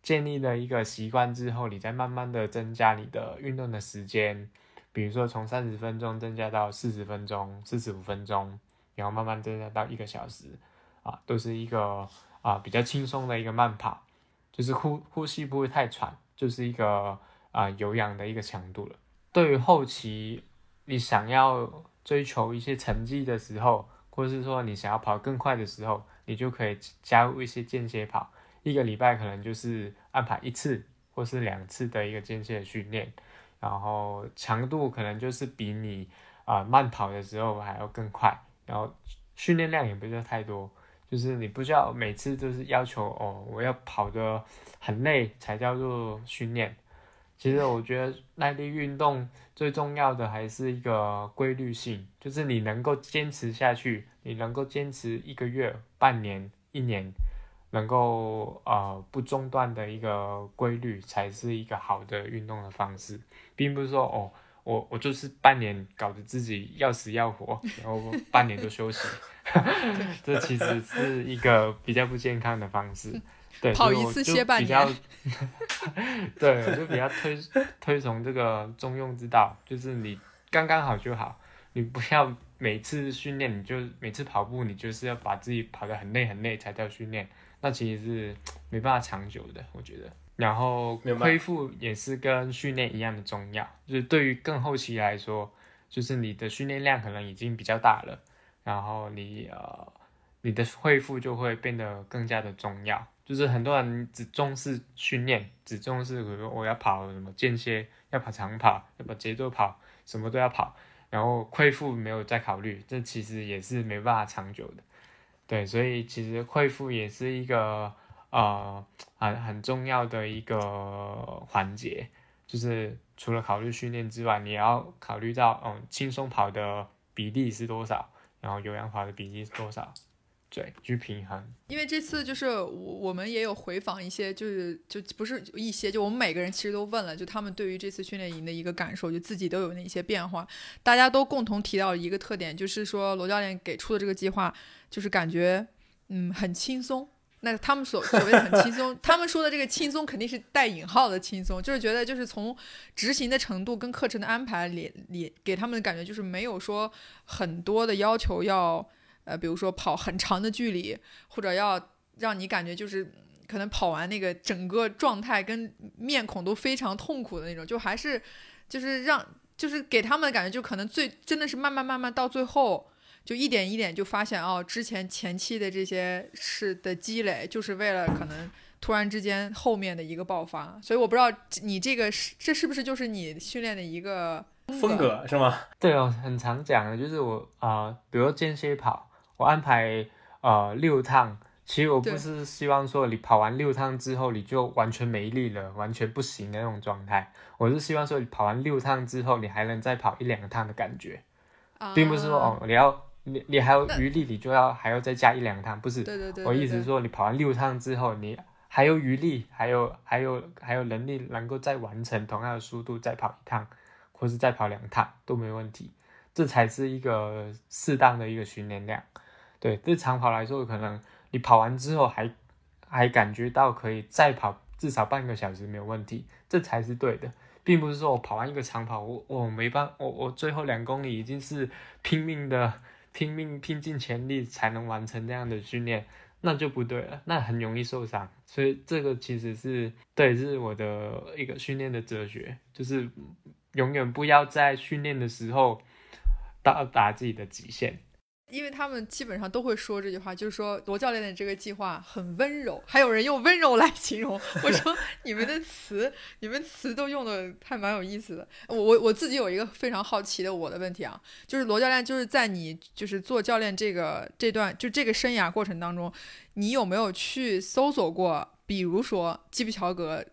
建立了一个习惯之后，你再慢慢的增加你的运动的时间，比如说从三十分钟增加到四十分钟、四十五分钟，然后慢慢增加到一个小时，啊，都是一个啊比较轻松的一个慢跑，就是呼呼吸不会太喘，就是一个啊有氧的一个强度了。对于后期你想要追求一些成绩的时候，或是说你想要跑更快的时候，你就可以加入一些间歇跑，一个礼拜可能就是安排一次或是两次的一个间歇训练，然后强度可能就是比你啊慢跑的时候还要更快，然后训练量也不是太多，就是你不需要每次都是要求哦我要跑的很累才叫做训练。其实我觉得耐力运动最重要的还是一个规律性，就是你能够坚持下去，你能够坚持一个月、半年、一年，能够呃不中断的一个规律，才是一个好的运动的方式，并不是说哦，我我就是半年搞得自己要死要活，然后半年都休息，这其实是一个比较不健康的方式。对，跑一次歇半年。对，我就比较推推崇这个中庸之道，就是你刚刚好就好，你不要每次训练你就每次跑步你就是要把自己跑得很累很累才叫训练，那其实是没办法长久的，我觉得。然后恢复也是跟训练一样的重要，就是对于更后期来说，就是你的训练量可能已经比较大了，然后你呃你的恢复就会变得更加的重要。就是很多人只重视训练，只重视比如说我要跑什么间歇，要跑长跑，要跑节奏跑，什么都要跑，然后恢复没有再考虑，这其实也是没办法长久的。对，所以其实恢复也是一个呃很很重要的一个环节，就是除了考虑训练之外，你要考虑到嗯轻松跑的比例是多少，然后有氧跑的比例是多少。对，去平衡。因为这次就是我我们也有回访一些，就是就不是一些，就我们每个人其实都问了，就他们对于这次训练营的一个感受，就自己都有哪些变化。大家都共同提到一个特点，就是说罗教练给出的这个计划，就是感觉嗯很轻松。那他们所所谓的很轻松，他们说的这个轻松肯定是带引号的轻松，就是觉得就是从执行的程度跟课程的安排里里给他们的感觉就是没有说很多的要求要。呃，比如说跑很长的距离，或者要让你感觉就是可能跑完那个整个状态跟面孔都非常痛苦的那种，就还是就是让就是给他们的感觉就可能最真的是慢慢慢慢到最后就一点一点就发现哦，之前前期的这些事的积累，就是为了可能突然之间后面的一个爆发。所以我不知道你这个是这是不是就是你训练的一个风格是吗？对哦，很常讲的就是我啊，比如间歇跑。我安排呃六趟，其实我不是希望说你跑完六趟之后你就完全没力了，完全不行的那种状态。我是希望说你跑完六趟之后，你还能再跑一两趟的感觉，并不是说哦你要你你还有余力，你就要还要再加一两趟，不是。对对对。我意思是说你跑完六趟之后，你还有余力，还有还有还有能力能够再完成同样的速度再跑一趟，或是再跑两趟都没问题，这才是一个适当的一个训练量。对，对长跑来说，可能你跑完之后还还感觉到可以再跑至少半个小时没有问题，这才是对的，并不是说我跑完一个长跑，我我没办我我最后两公里已经是拼命的拼命拼尽全力才能完成这样的训练，那就不对了，那很容易受伤。所以这个其实是对，这是我的一个训练的哲学，就是永远不要在训练的时候到达自己的极限。因为他们基本上都会说这句话，就是说罗教练的这个计划很温柔，还有人用温柔来形容。我说 你们的词，你们词都用的还蛮有意思的。我我我自己有一个非常好奇的我的问题啊，就是罗教练就是在你就是做教练这个这段就这个生涯过程当中，你有没有去搜索过，比如说基普乔格？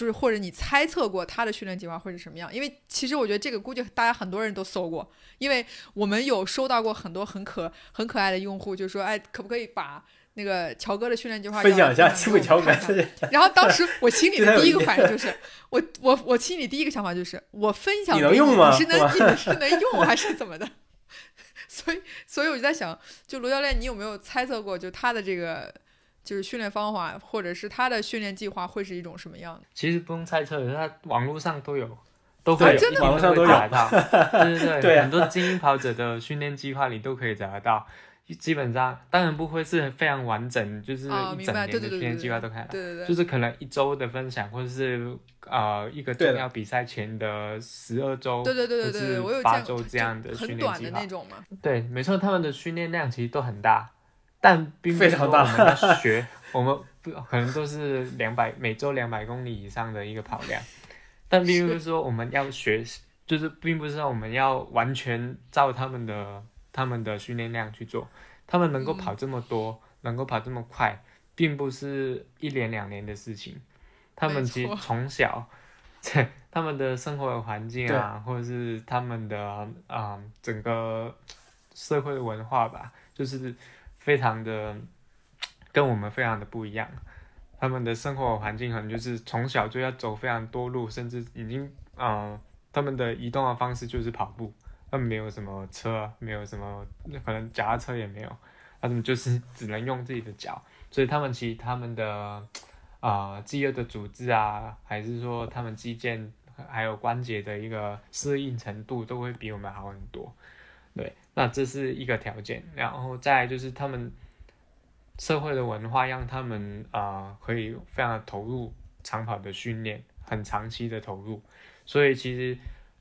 就是或者你猜测过他的训练计划会是什么样？因为其实我觉得这个估计大家很多人都搜过，因为我们有收到过很多很可很可爱的用户，就说哎，可不可以把那个乔哥的训练计划分享一下？基本乔哥。然后当时我心里 的第一个反应就是，我我我心里第一个想法就是，我分享你能用吗？是能你是能用还是怎么的？所以所以我就在想，就罗教练，你有没有猜测过，就他的这个？就是训练方法，或者是他的训练计划会是一种什么样的？其实不用猜测，他网络上都有，都会有，网络上都找得到。对对对，很多精英跑者的训练计划你都可以找得到。基本上，当然不会是非常完整，就是一整年的训练计划都看。对对对。就是可能一周的分享，或者是呃一个重要比赛前的十二周，对对对对对，我有八周这样的训练计划。那种吗？对，没错，他们的训练量其实都很大。但并非常大。我们学，我们不可能都是两百每周两百公里以上的一个跑量，但并不是说我们要学习，就是并不是说我们要完全照他们的他们的训练量去做，他们能够跑这么多，能够跑这么快，并不是一年两年的事情，他们其实从小在 他们的生活环境啊，或者是他们的啊整个社会文化吧，就是非常的。跟我们非常的不一样，他们的生活环境可能就是从小就要走非常多路，甚至已经嗯，他们的移动的方式就是跑步，他们没有什么车，没有什么可能脚踏车也没有，他们就是只能用自己的脚，所以他们其实他们的啊肌肉的组织啊，还是说他们肌腱还有关节的一个适应程度都会比我们好很多，对，那这是一个条件，然后再就是他们。社会的文化让他们啊可以非常的投入长跑的训练，很长期的投入，所以其实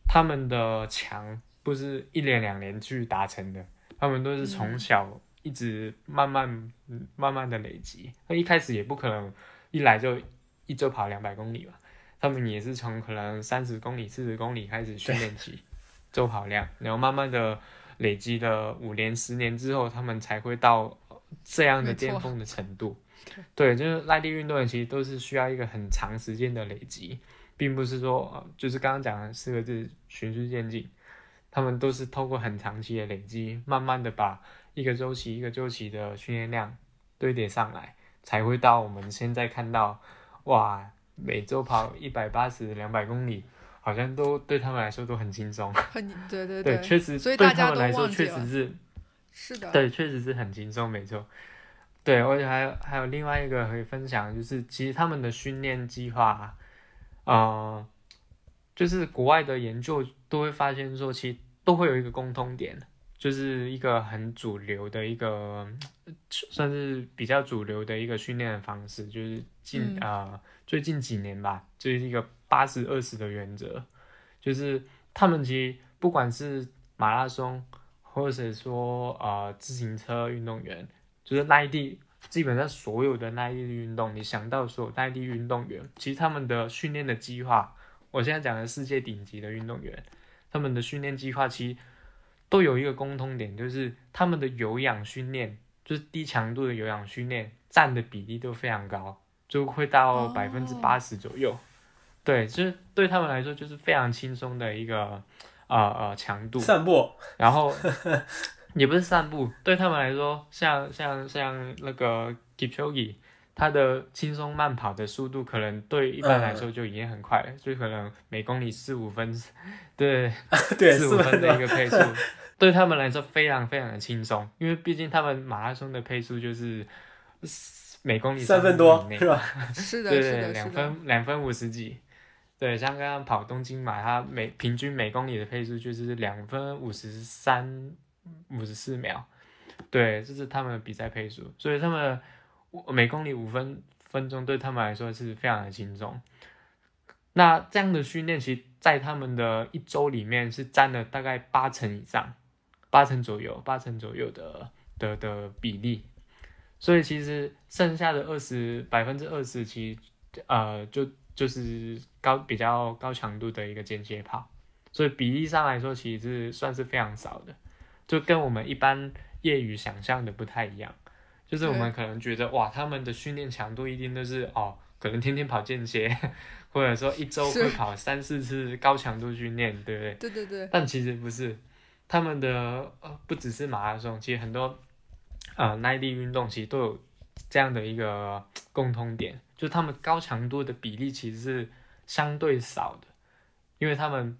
他们的强不是一年两年去达成的，他们都是从小一直慢慢慢慢的累积。那一开始也不可能一来就一周跑两百公里吧，他们也是从可能三十公里、四十公里开始训练起周跑量，然后慢慢的累积了五年、十年之后，他们才会到。这样的巅峰的程度，对，就是耐力运动员其实都是需要一个很长时间的累积，并不是说就是刚刚讲的四个字循序渐进，他们都是透过很长期的累积，慢慢的把一个周期一个周期的训练量堆叠上来，才会到我们现在看到，哇，每周跑一百八十两百公里，好像都对他们来说都很轻松，很对对对，确实对他们来说确实是。是的，对，确实是很轻松，没错。对，而且还有还有另外一个可以分享，就是其实他们的训练计划，呃，就是国外的研究都会发现说，其实都会有一个共通点，就是一个很主流的一个，算是比较主流的一个训练的方式，就是近呃最近几年吧，就是一个八十二十的原则，就是他们其实不管是马拉松。或者说，呃，自行车运动员，就是耐力，基本上所有的耐力运动，你想到所有耐力运动员，其实他们的训练的计划，我现在讲的世界顶级的运动员，他们的训练计划其实都有一个共通点，就是他们的有氧训练，就是低强度的有氧训练占的比例都非常高，就会到百分之八十左右。对，就是对他们来说，就是非常轻松的一个。啊啊，强度散步，然后 也不是散步，对他们来说，像像像那个 Kipchoge，他的轻松慢跑的速度可能对一般来说就已经很快了，就可能每公里四五分，对对四五分的一个配速，对他们来说非常非常的轻松，因为毕竟他们马拉松的配速就是每公里三分多，是吧？是的，是的，两分两分五十几。对，像刚刚跑东京马，它每平均每公里的配速就是两分五十三五十四秒，对，这是他们的比赛配速，所以他们每公里五分分钟对他们来说是非常的轻松。那这样的训练，其实在他们的一周里面是占了大概八成以上，八成左右，八成左右的的的比例。所以其实剩下的二十百分之二十，其实呃就。就是高比较高强度的一个间歇跑，所以比例上来说，其实是算是非常少的，就跟我们一般业余想象的不太一样。就是我们可能觉得哇，他们的训练强度一定都是哦，可能天天跑间歇，或者说一周会跑三四次高强度训练，对不对？对对对。但其实不是，他们的呃不只是马拉松，其实很多呃耐力运动其实都有这样的一个共通点。就他们高强度的比例其实是相对少的，因为他们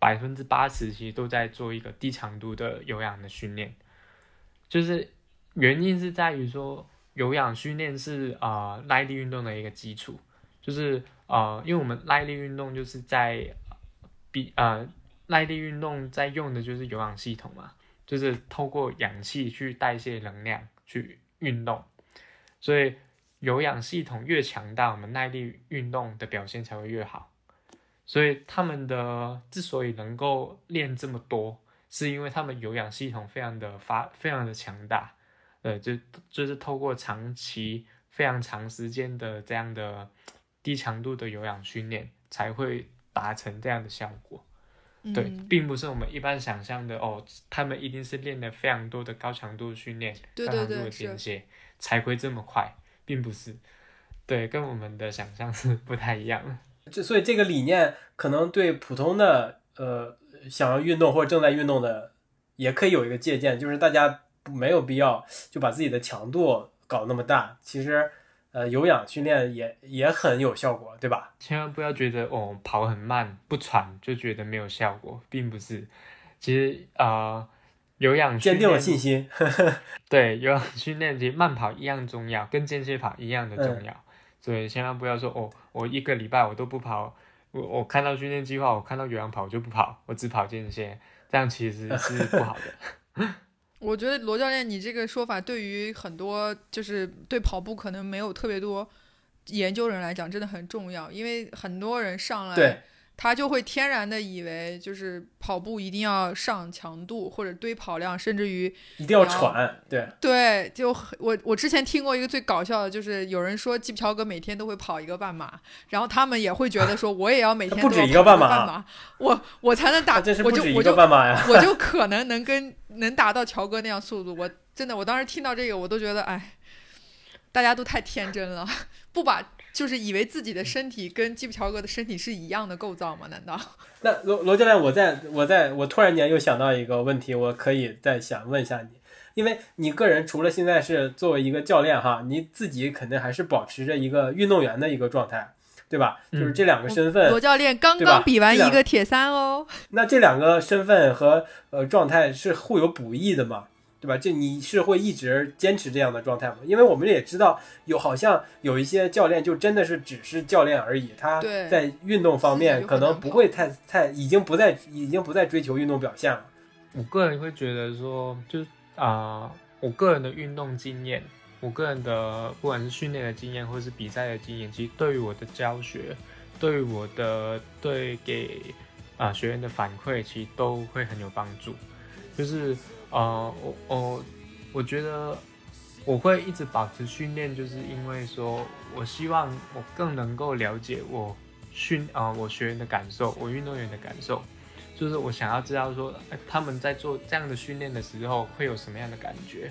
百分之八十其实都在做一个低强度的有氧的训练，就是原因是在于说有氧训练是啊耐力运动的一个基础，就是啊因为我们耐力运动就是在比呃耐力运动在用的就是有氧系统嘛，就是透过氧气去代谢能量去运动，所以。有氧系统越强大，我们耐力运动的表现才会越好。所以他们的之所以能够练这么多，是因为他们有氧系统非常的发，非常的强大。呃，就就是透过长期非常长时间的这样的低强度的有氧训练，才会达成这样的效果。对，并不是我们一般想象的哦，他们一定是练了非常多的高强度训练、高强度的间歇才会这么快，并不是。对，跟我们的想象是不太一样的。这所以这个理念可能对普通的呃想要运动或者正在运动的也可以有一个借鉴，就是大家没有必要就把自己的强度搞那么大，其实呃有氧训练也也很有效果，对吧？千万不要觉得哦跑很慢不喘就觉得没有效果，并不是。其实啊有氧坚定了信心，对有氧训练其实慢跑一样重要，跟间歇跑一样的重要。所以千万不要说哦，我一个礼拜我都不跑，我我看到训练计划，我看到有氧跑我就不跑，我只跑间歇，这样其实是不好的。我觉得罗教练，你这个说法对于很多就是对跑步可能没有特别多研究人来讲，真的很重要，因为很多人上来。他就会天然的以为，就是跑步一定要上强度或者堆跑量，甚至于一定要喘。对对，就我我之前听过一个最搞笑的，就是有人说基普乔格每天都会跑一个半马，然后他们也会觉得说，我也要每天不止一个半马，我我才能打，我就我就我就 可能能跟能达到乔哥那样速度。我真的，我当时听到这个，我都觉得，哎，大家都太天真了，不把。就是以为自己的身体跟基普乔格的身体是一样的构造吗？难道？那罗罗教练，我在我在我突然间又想到一个问题，我可以再想问一下你，因为你个人除了现在是作为一个教练哈，你自己肯定还是保持着一个运动员的一个状态，对吧？就是这两个身份。罗教练刚刚比完一个铁三哦。那这两个身份和呃状态是互有补益的吗？对吧？就你是会一直坚持这样的状态吗？因为我们也知道，有好像有一些教练就真的是只是教练而已，他在运动方面可能不会太太，已经不再已经不再追求运动表现了。我个人会觉得说，就啊，我个人的运动经验，我个人的不管是训练的经验或者是比赛的经验，其实对于我的教学，对于我的对给啊学员的反馈，其实都会很有帮助，就是。啊，我我我觉得我会一直保持训练，就是因为说我希望我更能够了解我训啊我学员的感受，我运动员的感受，就是我想要知道说他们在做这样的训练的时候会有什么样的感觉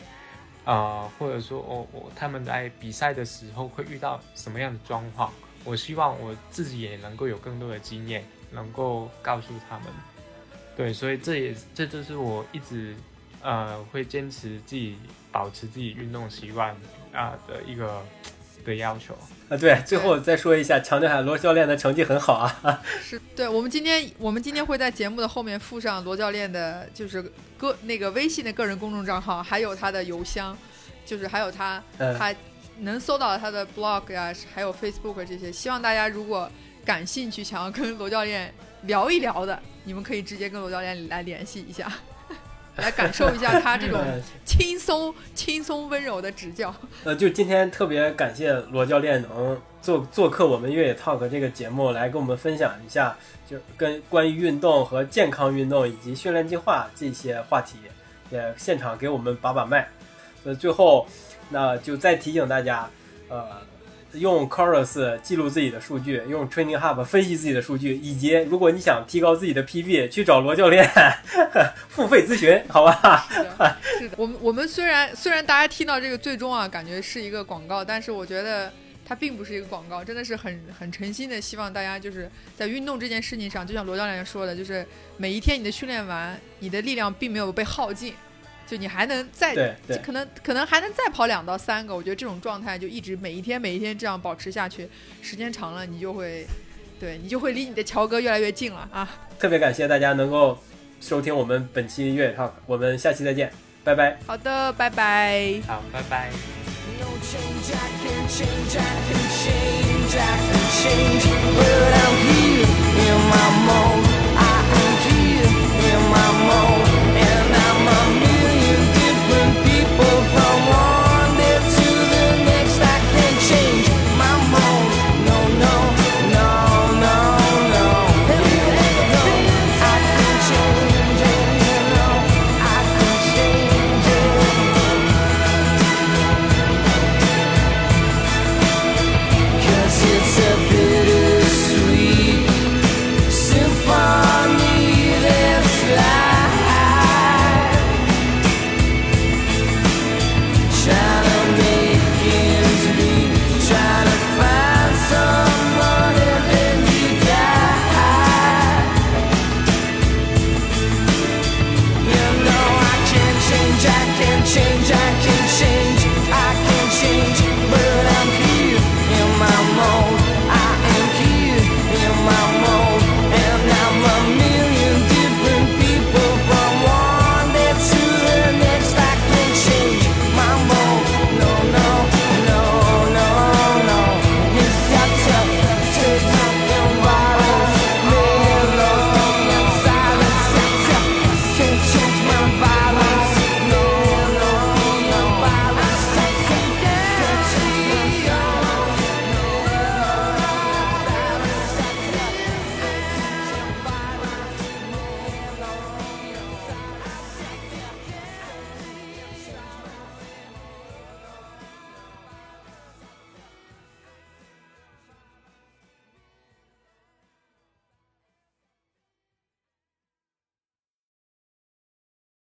啊，或者说我我他们在比赛的时候会遇到什么样的状况，我希望我自己也能够有更多的经验，能够告诉他们。对，所以这也这就是我一直。呃，会坚持自己保持自己运动习惯啊的一个的要求啊。对，最后再说一下，强调一下罗教练的成绩很好啊。是对，我们今天我们今天会在节目的后面附上罗教练的，就是个那个微信的个人公众账号，还有他的邮箱，就是还有他他能搜到他的 blog 呀，还有 Facebook 这些。希望大家如果感兴趣，想要跟罗教练聊一聊的，你们可以直接跟罗教练来联系一下。来感受一下他这种 轻松、轻松、温柔的指教。呃，就今天特别感谢罗教练能做做客我们越野 Talk 这个节目，来跟我们分享一下，就跟关于运动和健康运动以及训练计划这些话题，也现场给我们把把脉。呃，最后，那就再提醒大家，呃。用 Chorus 记录自己的数据，用 Training Hub 分析自己的数据，以及如果你想提高自己的 PB，去找罗教练 付费咨询，好吧？是的，是的。我们我们虽然虽然大家听到这个最终啊，感觉是一个广告，但是我觉得它并不是一个广告，真的是很很诚心的希望大家就是在运动这件事情上，就像罗教练说的，就是每一天你的训练完，你的力量并没有被耗尽。就你还能再对对可能可能还能再跑两到三个。我觉得这种状态就一直每一天每一天这样保持下去，时间长了你就会，对你就会离你的乔哥越来越近了啊！特别感谢大家能够收听我们本期越野 talk，我们下期再见，拜拜。好的，拜拜。好，拜拜。In mind, I am here in my mind. people from